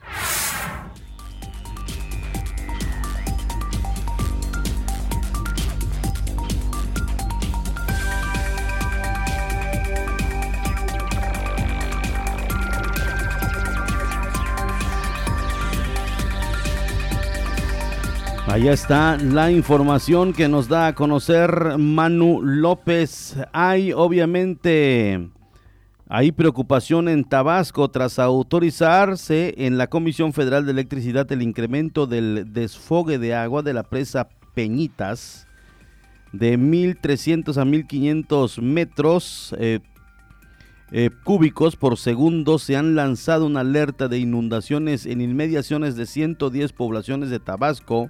Allá está la información que nos da a conocer Manu López. Hay obviamente preocupación en Tabasco tras autorizarse en la Comisión Federal de Electricidad el incremento del desfogue de agua de la presa Peñitas de 1.300 a 1.500 metros eh, eh, cúbicos por segundo. Se han lanzado una alerta de inundaciones en inmediaciones de 110 poblaciones de Tabasco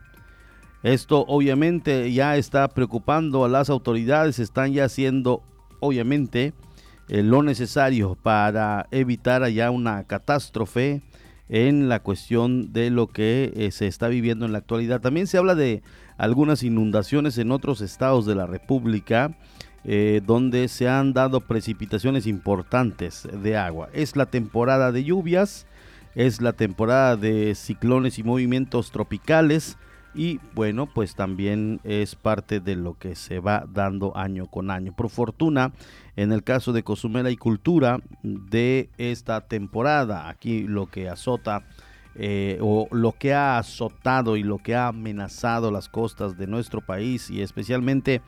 esto obviamente ya está preocupando a las autoridades, están ya haciendo obviamente eh, lo necesario para evitar allá una catástrofe en la cuestión de lo que eh, se está viviendo en la actualidad. También se habla de algunas inundaciones en otros estados de la República. Eh, donde se han dado precipitaciones importantes de agua. Es la temporada de lluvias, es la temporada de ciclones y movimientos tropicales y bueno, pues también es parte de lo que se va dando año con año. Por fortuna, en el caso de Cozumel y Cultura de esta temporada, aquí lo que azota eh, o lo que ha azotado y lo que ha amenazado las costas de nuestro país y especialmente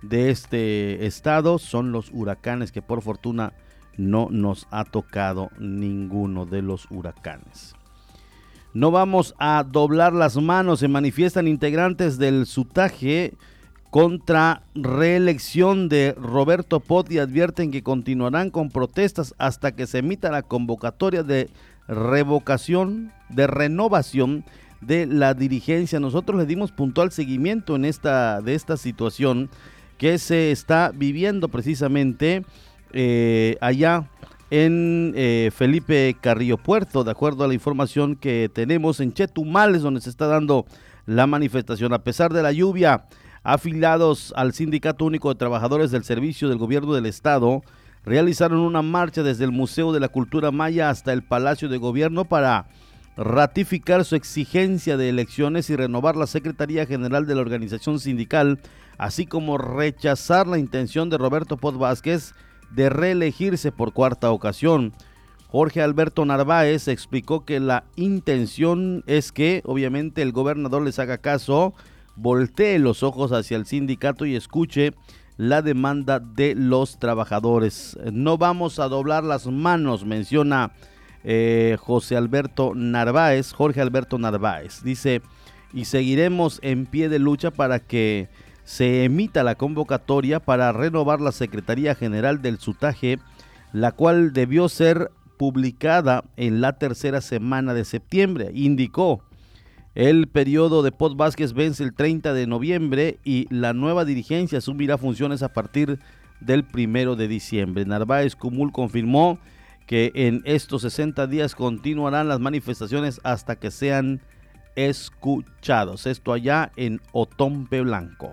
de este estado son los huracanes que por fortuna no nos ha tocado ninguno de los huracanes. No vamos a doblar las manos, se manifiestan integrantes del sutaje contra reelección de Roberto Pot y advierten que continuarán con protestas hasta que se emita la convocatoria de revocación, de renovación de la dirigencia. Nosotros le dimos puntual seguimiento en esta, de esta situación que se está viviendo precisamente eh, allá en eh, Felipe Carrillo Puerto, de acuerdo a la información que tenemos en Chetumales, donde se está dando la manifestación. A pesar de la lluvia, afiliados al Sindicato Único de Trabajadores del Servicio del Gobierno del Estado realizaron una marcha desde el Museo de la Cultura Maya hasta el Palacio de Gobierno para ratificar su exigencia de elecciones y renovar la Secretaría General de la organización sindical, así como rechazar la intención de Roberto Pot Vázquez de reelegirse por cuarta ocasión. Jorge Alberto Narváez explicó que la intención es que obviamente el gobernador les haga caso, voltee los ojos hacia el sindicato y escuche la demanda de los trabajadores. No vamos a doblar las manos, menciona eh, José Alberto Narváez, Jorge Alberto Narváez. Dice, y seguiremos en pie de lucha para que se emita la convocatoria para renovar la Secretaría General del Sutaje, la cual debió ser publicada en la tercera semana de septiembre. Indicó, el periodo de Pot Vázquez vence el 30 de noviembre y la nueva dirigencia asumirá funciones a partir del primero de diciembre. Narváez Cumul confirmó que en estos 60 días continuarán las manifestaciones hasta que sean escuchados. Esto allá en Otompe Blanco.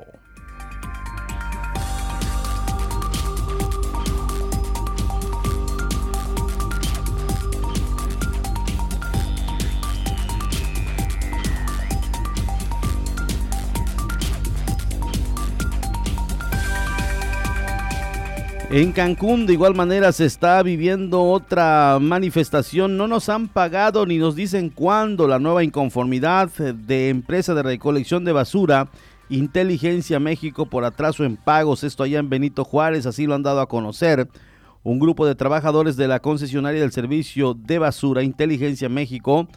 En Cancún de igual manera se está viviendo otra manifestación. No nos han pagado ni nos dicen cuándo la nueva inconformidad de empresa de recolección de basura Inteligencia México por atraso en pagos. Esto allá en Benito Juárez, así lo han dado a conocer. Un grupo de trabajadores de la concesionaria del servicio de basura Inteligencia México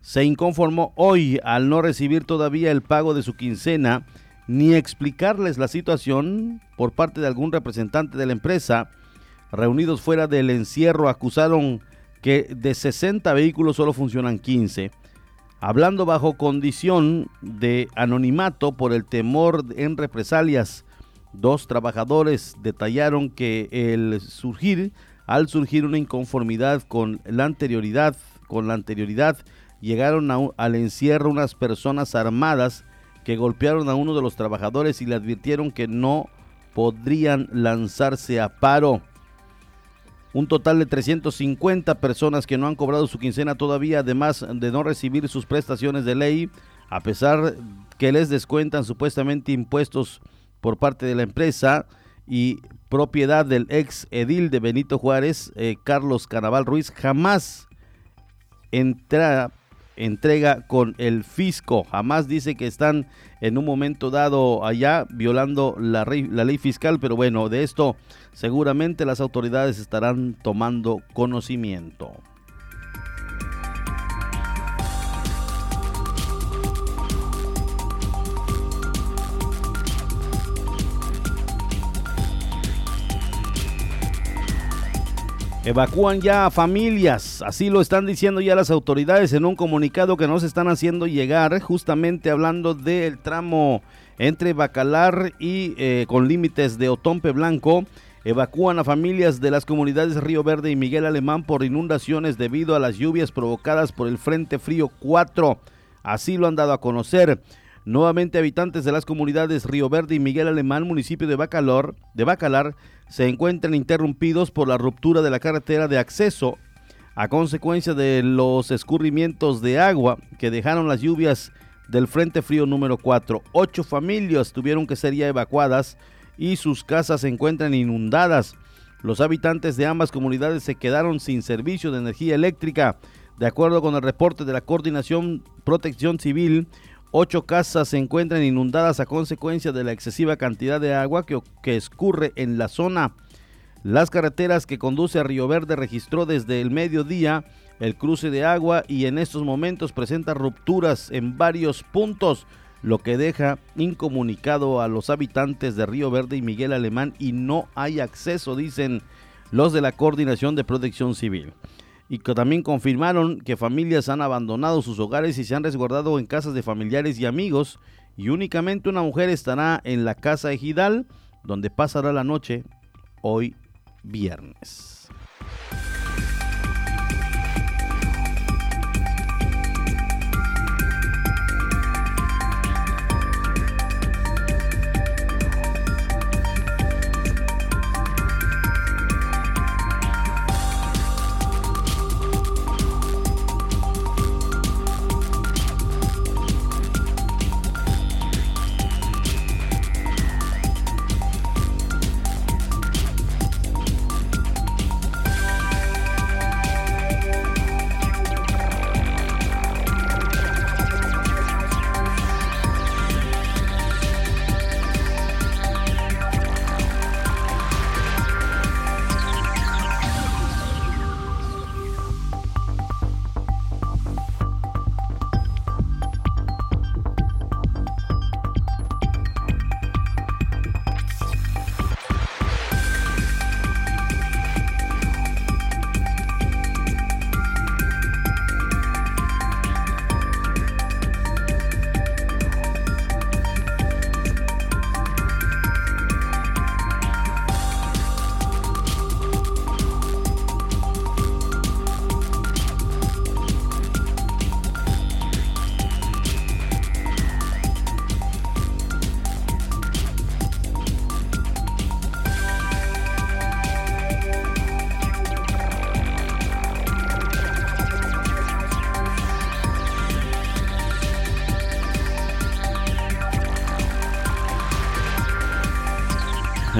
se inconformó hoy al no recibir todavía el pago de su quincena ni explicarles la situación por parte de algún representante de la empresa. Reunidos fuera del encierro acusaron que de 60 vehículos solo funcionan 15. Hablando bajo condición de anonimato por el temor en represalias, dos trabajadores detallaron que el surgir, al surgir una inconformidad con la anterioridad, con la anterioridad, llegaron al encierro unas personas armadas que golpearon a uno de los trabajadores y le advirtieron que no podrían lanzarse a paro. Un total de 350 personas que no han cobrado su quincena todavía, además de no recibir sus prestaciones de ley, a pesar que les descuentan supuestamente impuestos por parte de la empresa y propiedad del ex edil de Benito Juárez, eh, Carlos Canaval Ruiz, jamás entra entrega con el fisco. Jamás dice que están en un momento dado allá violando la, ley fiscal, pero bueno, de esto seguramente las autoridades estarán tomando conocimiento. Evacúan ya a familias, así lo están diciendo ya las autoridades en un comunicado que nos están haciendo llegar, justamente hablando del tramo entre Bacalar y eh, con límites de Otompe Blanco. Evacúan a familias de las comunidades Río Verde y Miguel Alemán por inundaciones debido a las lluvias provocadas por el Frente Frío 4. Así lo han dado a conocer. Nuevamente habitantes de las comunidades Río Verde y Miguel Alemán, municipio de Bacalar, se encuentran interrumpidos por la ruptura de la carretera de acceso a consecuencia de los escurrimientos de agua que dejaron las lluvias del Frente Frío número 4. Ocho familias tuvieron que ser ya evacuadas y sus casas se encuentran inundadas. Los habitantes de ambas comunidades se quedaron sin servicio de energía eléctrica. De acuerdo con el reporte de la Coordinación Protección Civil, Ocho casas se encuentran inundadas a consecuencia de la excesiva cantidad de agua que, que escurre en la zona. Las carreteras que conduce a Río Verde registró desde el mediodía el cruce de agua y en estos momentos presenta rupturas en varios puntos, lo que deja incomunicado a los habitantes de Río Verde y Miguel Alemán y no hay acceso, dicen los de la Coordinación de Protección Civil y que también confirmaron que familias han abandonado sus hogares y se han resguardado en casas de familiares y amigos y únicamente una mujer estará en la casa ejidal donde pasará la noche hoy viernes.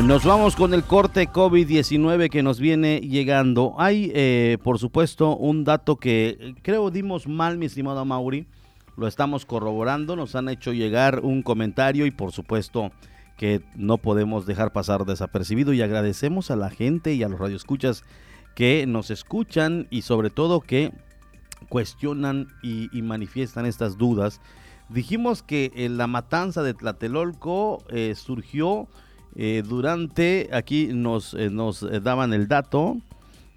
Nos vamos con el corte COVID-19 que nos viene llegando. Hay, eh, por supuesto, un dato que creo dimos mal, mi estimado Mauri. Lo estamos corroborando, nos han hecho llegar un comentario y por supuesto que no podemos dejar pasar desapercibido y agradecemos a la gente y a los radioescuchas que nos escuchan y sobre todo que cuestionan y, manifiestan estas dudas. Dijimos que eh, la matanza de Tlatelolco eh, surgió eh, durante, aquí nos, nos daban el dato,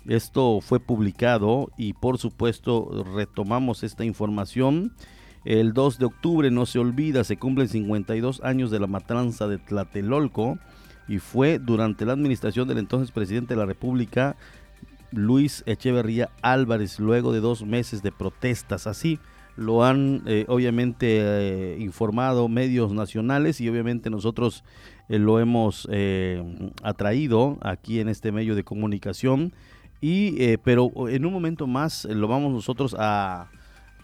esto fue publicado y por supuesto retomamos esta información. El 2 de octubre, no se olvida, se cumplen 52 años de la matanza de Tlatelolco y fue durante la administración del entonces presidente de la República, Luis Echeverría Álvarez, luego de dos meses de protestas. Así lo han eh, obviamente eh, informado medios nacionales y obviamente nosotros eh, lo hemos atraído aquí en este medio de comunicación. Y, pero en un momento más lo vamos nosotros a,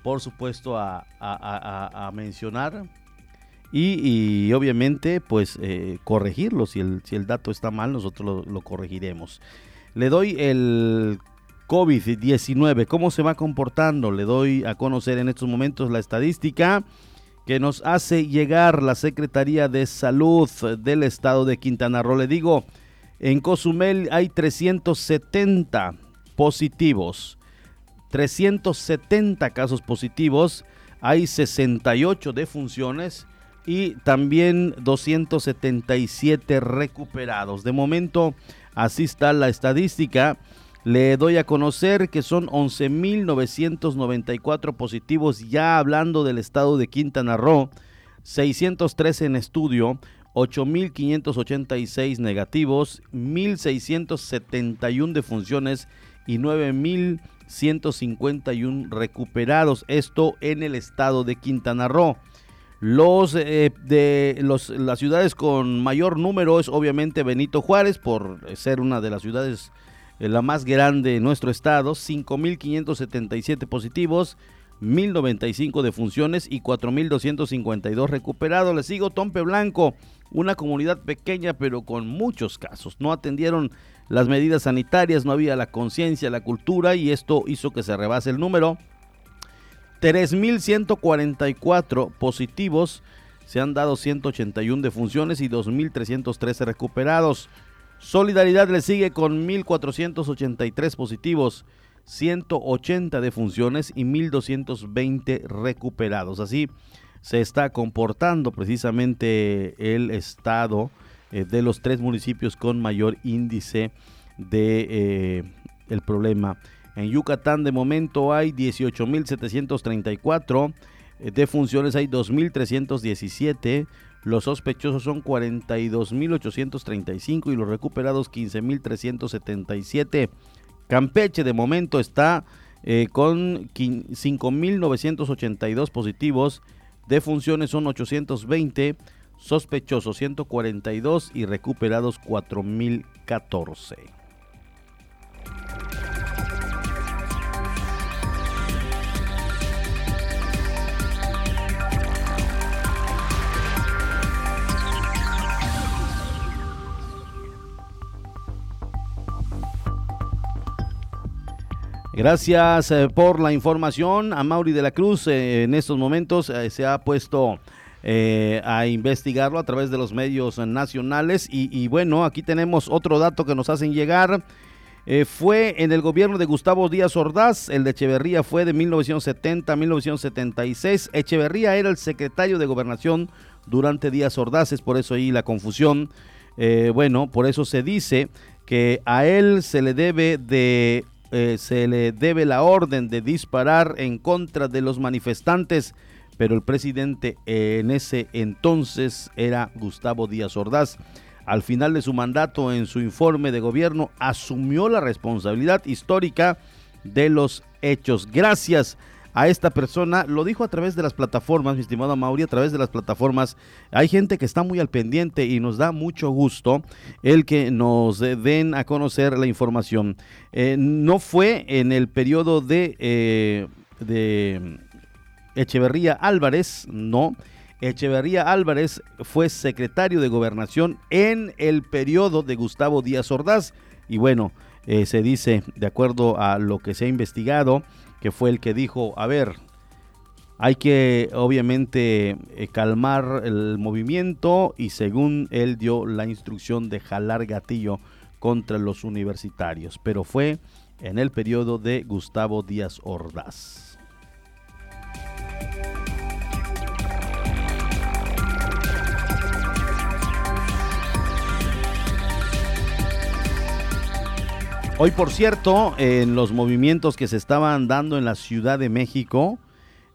por supuesto, a, mencionar y, obviamente pues corregirlo. Si el, si el dato está mal, nosotros lo corregiremos. Le doy el COVID-19, cómo se va comportando. Le doy a conocer en estos momentos la estadística que nos hace llegar la Secretaría de Salud del Estado de Quintana Roo. Le digo, en Cozumel hay 370 positivos. 370 casos positivos, hay 68 defunciones y también 277 recuperados. De momento, Así está la estadística. Le doy a conocer que son 11.994 positivos ya hablando del estado de Quintana Roo, 613 en estudio, 8.586 negativos, 1.671 defunciones y 9.151 recuperados. Esto en el estado de Quintana Roo. Los eh, de los, las ciudades con mayor número es obviamente Benito Juárez, por ser una de las ciudades la más grande de nuestro estado, 5.577 positivos, 1.095 defunciones y 4.252 recuperados. Les sigo Tompe Blanco, una comunidad pequeña pero con muchos casos. No atendieron las medidas sanitarias, no había la conciencia, la cultura y esto hizo que se rebase el número. 3.144 positivos, se han dado 181 defunciones y 2.313 recuperados. Solidaridad le sigue con 1.483 positivos, 180 defunciones y 1.220 recuperados. Así se está comportando precisamente el estado eh, de los tres municipios con mayor índice de eh, el problema en Yucatán de momento hay 18.734 eh, defunciones, hay 2.317. Los sospechosos son 42.835 y los recuperados 15.377. Campeche de momento está eh, con 5.982 positivos. Defunciones son 820, sospechosos 142 y recuperados 4.014. Gracias eh, por la información a Mauri de la Cruz. Eh, en estos momentos eh, se ha puesto a investigarlo a través de los medios nacionales. Y, bueno, aquí tenemos otro dato que nos hacen llegar. fue en el gobierno de Gustavo Díaz Ordaz, el de Echeverría fue de 1970 a 1976. Echeverría era el secretario de gobernación durante Díaz Ordaz, es por eso ahí la confusión. bueno, por eso se dice que a él se le debe de eh, se le debe la orden de disparar en contra de los manifestantes, pero el presidente en ese entonces era Gustavo Díaz Ordaz. Al final de su mandato, en su informe de gobierno, asumió la responsabilidad histórica de los hechos. Gracias a esta persona. Lo dijo a través de las plataformas, mi estimado Mauri, a través de las plataformas. Hay gente que está muy al pendiente y nos da mucho gusto el que nos den a conocer la información. Eh, no fue en el periodo de, eh, de Echeverría Álvarez, no. Echeverría Álvarez fue secretario de gobernación en el periodo de Gustavo Díaz Ordaz. Y bueno, eh, se dice, de acuerdo a lo que se ha investigado, que fue el que dijo, a ver, hay que obviamente eh, calmar el movimiento y según él dio la instrucción de jalar gatillo contra los universitarios, pero fue en el periodo de Gustavo Díaz Ordaz. Hoy, por cierto, en los movimientos que se estaban dando en la Ciudad de México,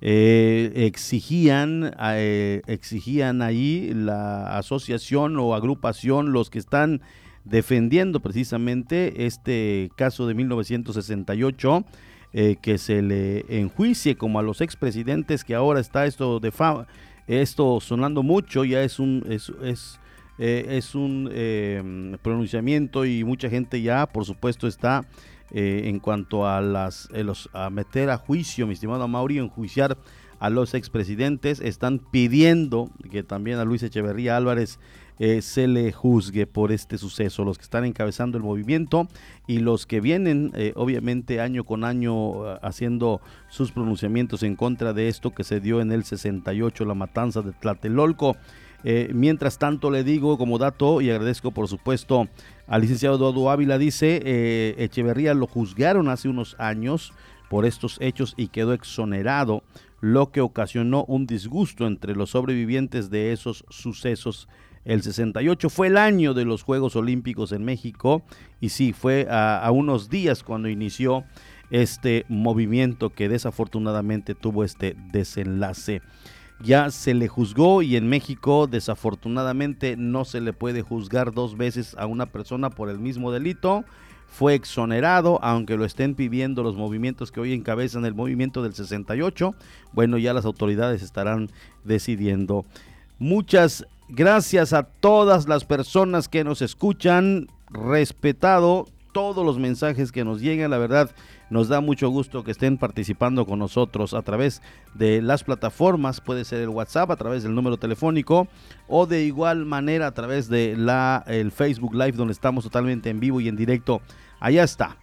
eh, exigían, eh, exigían ahí la asociación o agrupación, los que están defendiendo precisamente este caso de 1968, eh, que se le enjuicie como a los expresidentes, que ahora está esto de esto sonando mucho, ya es un, es eh, es un eh, pronunciamiento y mucha gente ya, por supuesto, está eh, en cuanto a las los, a meter a juicio, mi estimado Mauri, enjuiciar a los expresidentes, están pidiendo que también a Luis Echeverría Álvarez se le juzgue por este suceso, los que están encabezando el movimiento y los que vienen obviamente año con año haciendo sus pronunciamientos en contra de esto que se dio en el 68, la matanza de Tlatelolco. Eh, mientras tanto, le digo como dato y agradezco por supuesto al licenciado Eduardo Ávila, dice, eh, Echeverría lo juzgaron hace unos años por estos hechos y quedó exonerado, lo que ocasionó un disgusto entre los sobrevivientes de esos sucesos. El 68 fue el año de los Juegos Olímpicos en México y sí, fue a unos días cuando inició este movimiento que desafortunadamente tuvo este desenlace ya se le juzgó y en México desafortunadamente no se le puede juzgar dos veces a una persona por el mismo delito. Fue exonerado, aunque lo estén pidiendo los movimientos que hoy encabezan el movimiento del 68. Bueno, ya las autoridades estarán decidiendo. Muchas gracias a todas las personas que nos escuchan. Respetado todos los mensajes que nos llegan, la verdad nos da mucho gusto que estén participando con nosotros a través de las plataformas, puede ser el WhatsApp a través del número telefónico o de igual manera a través de la el Facebook Live donde estamos totalmente en vivo y en directo. Allá está.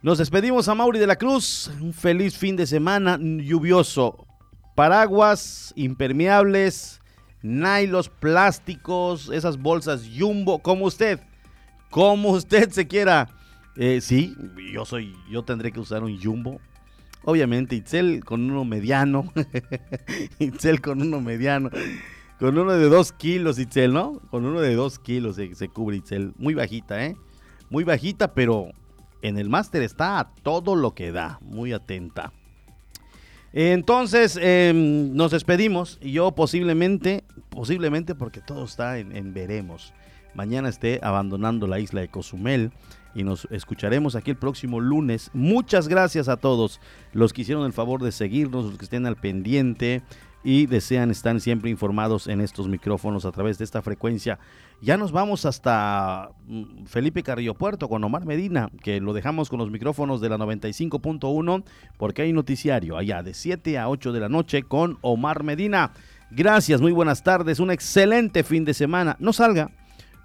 Nos despedimos a Mauri de la Cruz. Un feliz fin de semana lluvioso. Paraguas impermeables, nailos plásticos, esas bolsas jumbo, como usted, como usted se quiera eh, sí, yo soy, yo tendré que usar un jumbo. Obviamente, Itzel con uno mediano. Itzel con uno mediano. Con uno de dos kilos, Itzel, ¿no? Con uno de dos kilos se, cubre Itzel. Muy bajita, ¿eh? Muy bajita, pero en el máster está a todo lo que da. Muy atenta. Entonces, em, nos despedimos. Y yo posiblemente, posiblemente porque todo está en veremos. Mañana esté abandonando la isla de Cozumel y nos escucharemos aquí el próximo lunes. Muchas gracias a todos los que hicieron el favor de seguirnos, los que estén al pendiente y desean estar siempre informados en estos micrófonos a través de esta frecuencia. Ya nos vamos hasta mm, Felipe Carrillo Puerto con Omar Medina, que lo dejamos con los micrófonos de la 95.1 porque hay noticiario allá de 7 a 8 de la noche con Omar Medina. Gracias, muy buenas tardes, un excelente fin de semana. No salga,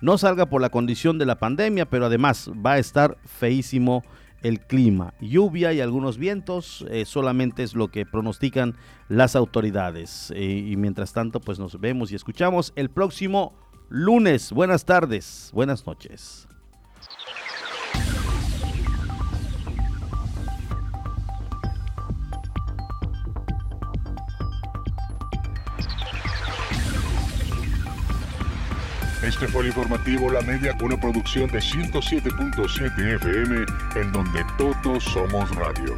no salga por la condición de la pandemia, pero además va a estar feísimo el clima. Lluvia y algunos vientos eh, solamente es lo que pronostican las autoridades. Eh, y mientras tanto, pues nos vemos y escuchamos el próximo lunes. Buenas tardes, buenas noches. Este fue el informativo La Media, una producción de 107.7 FM, en donde todos somos radio.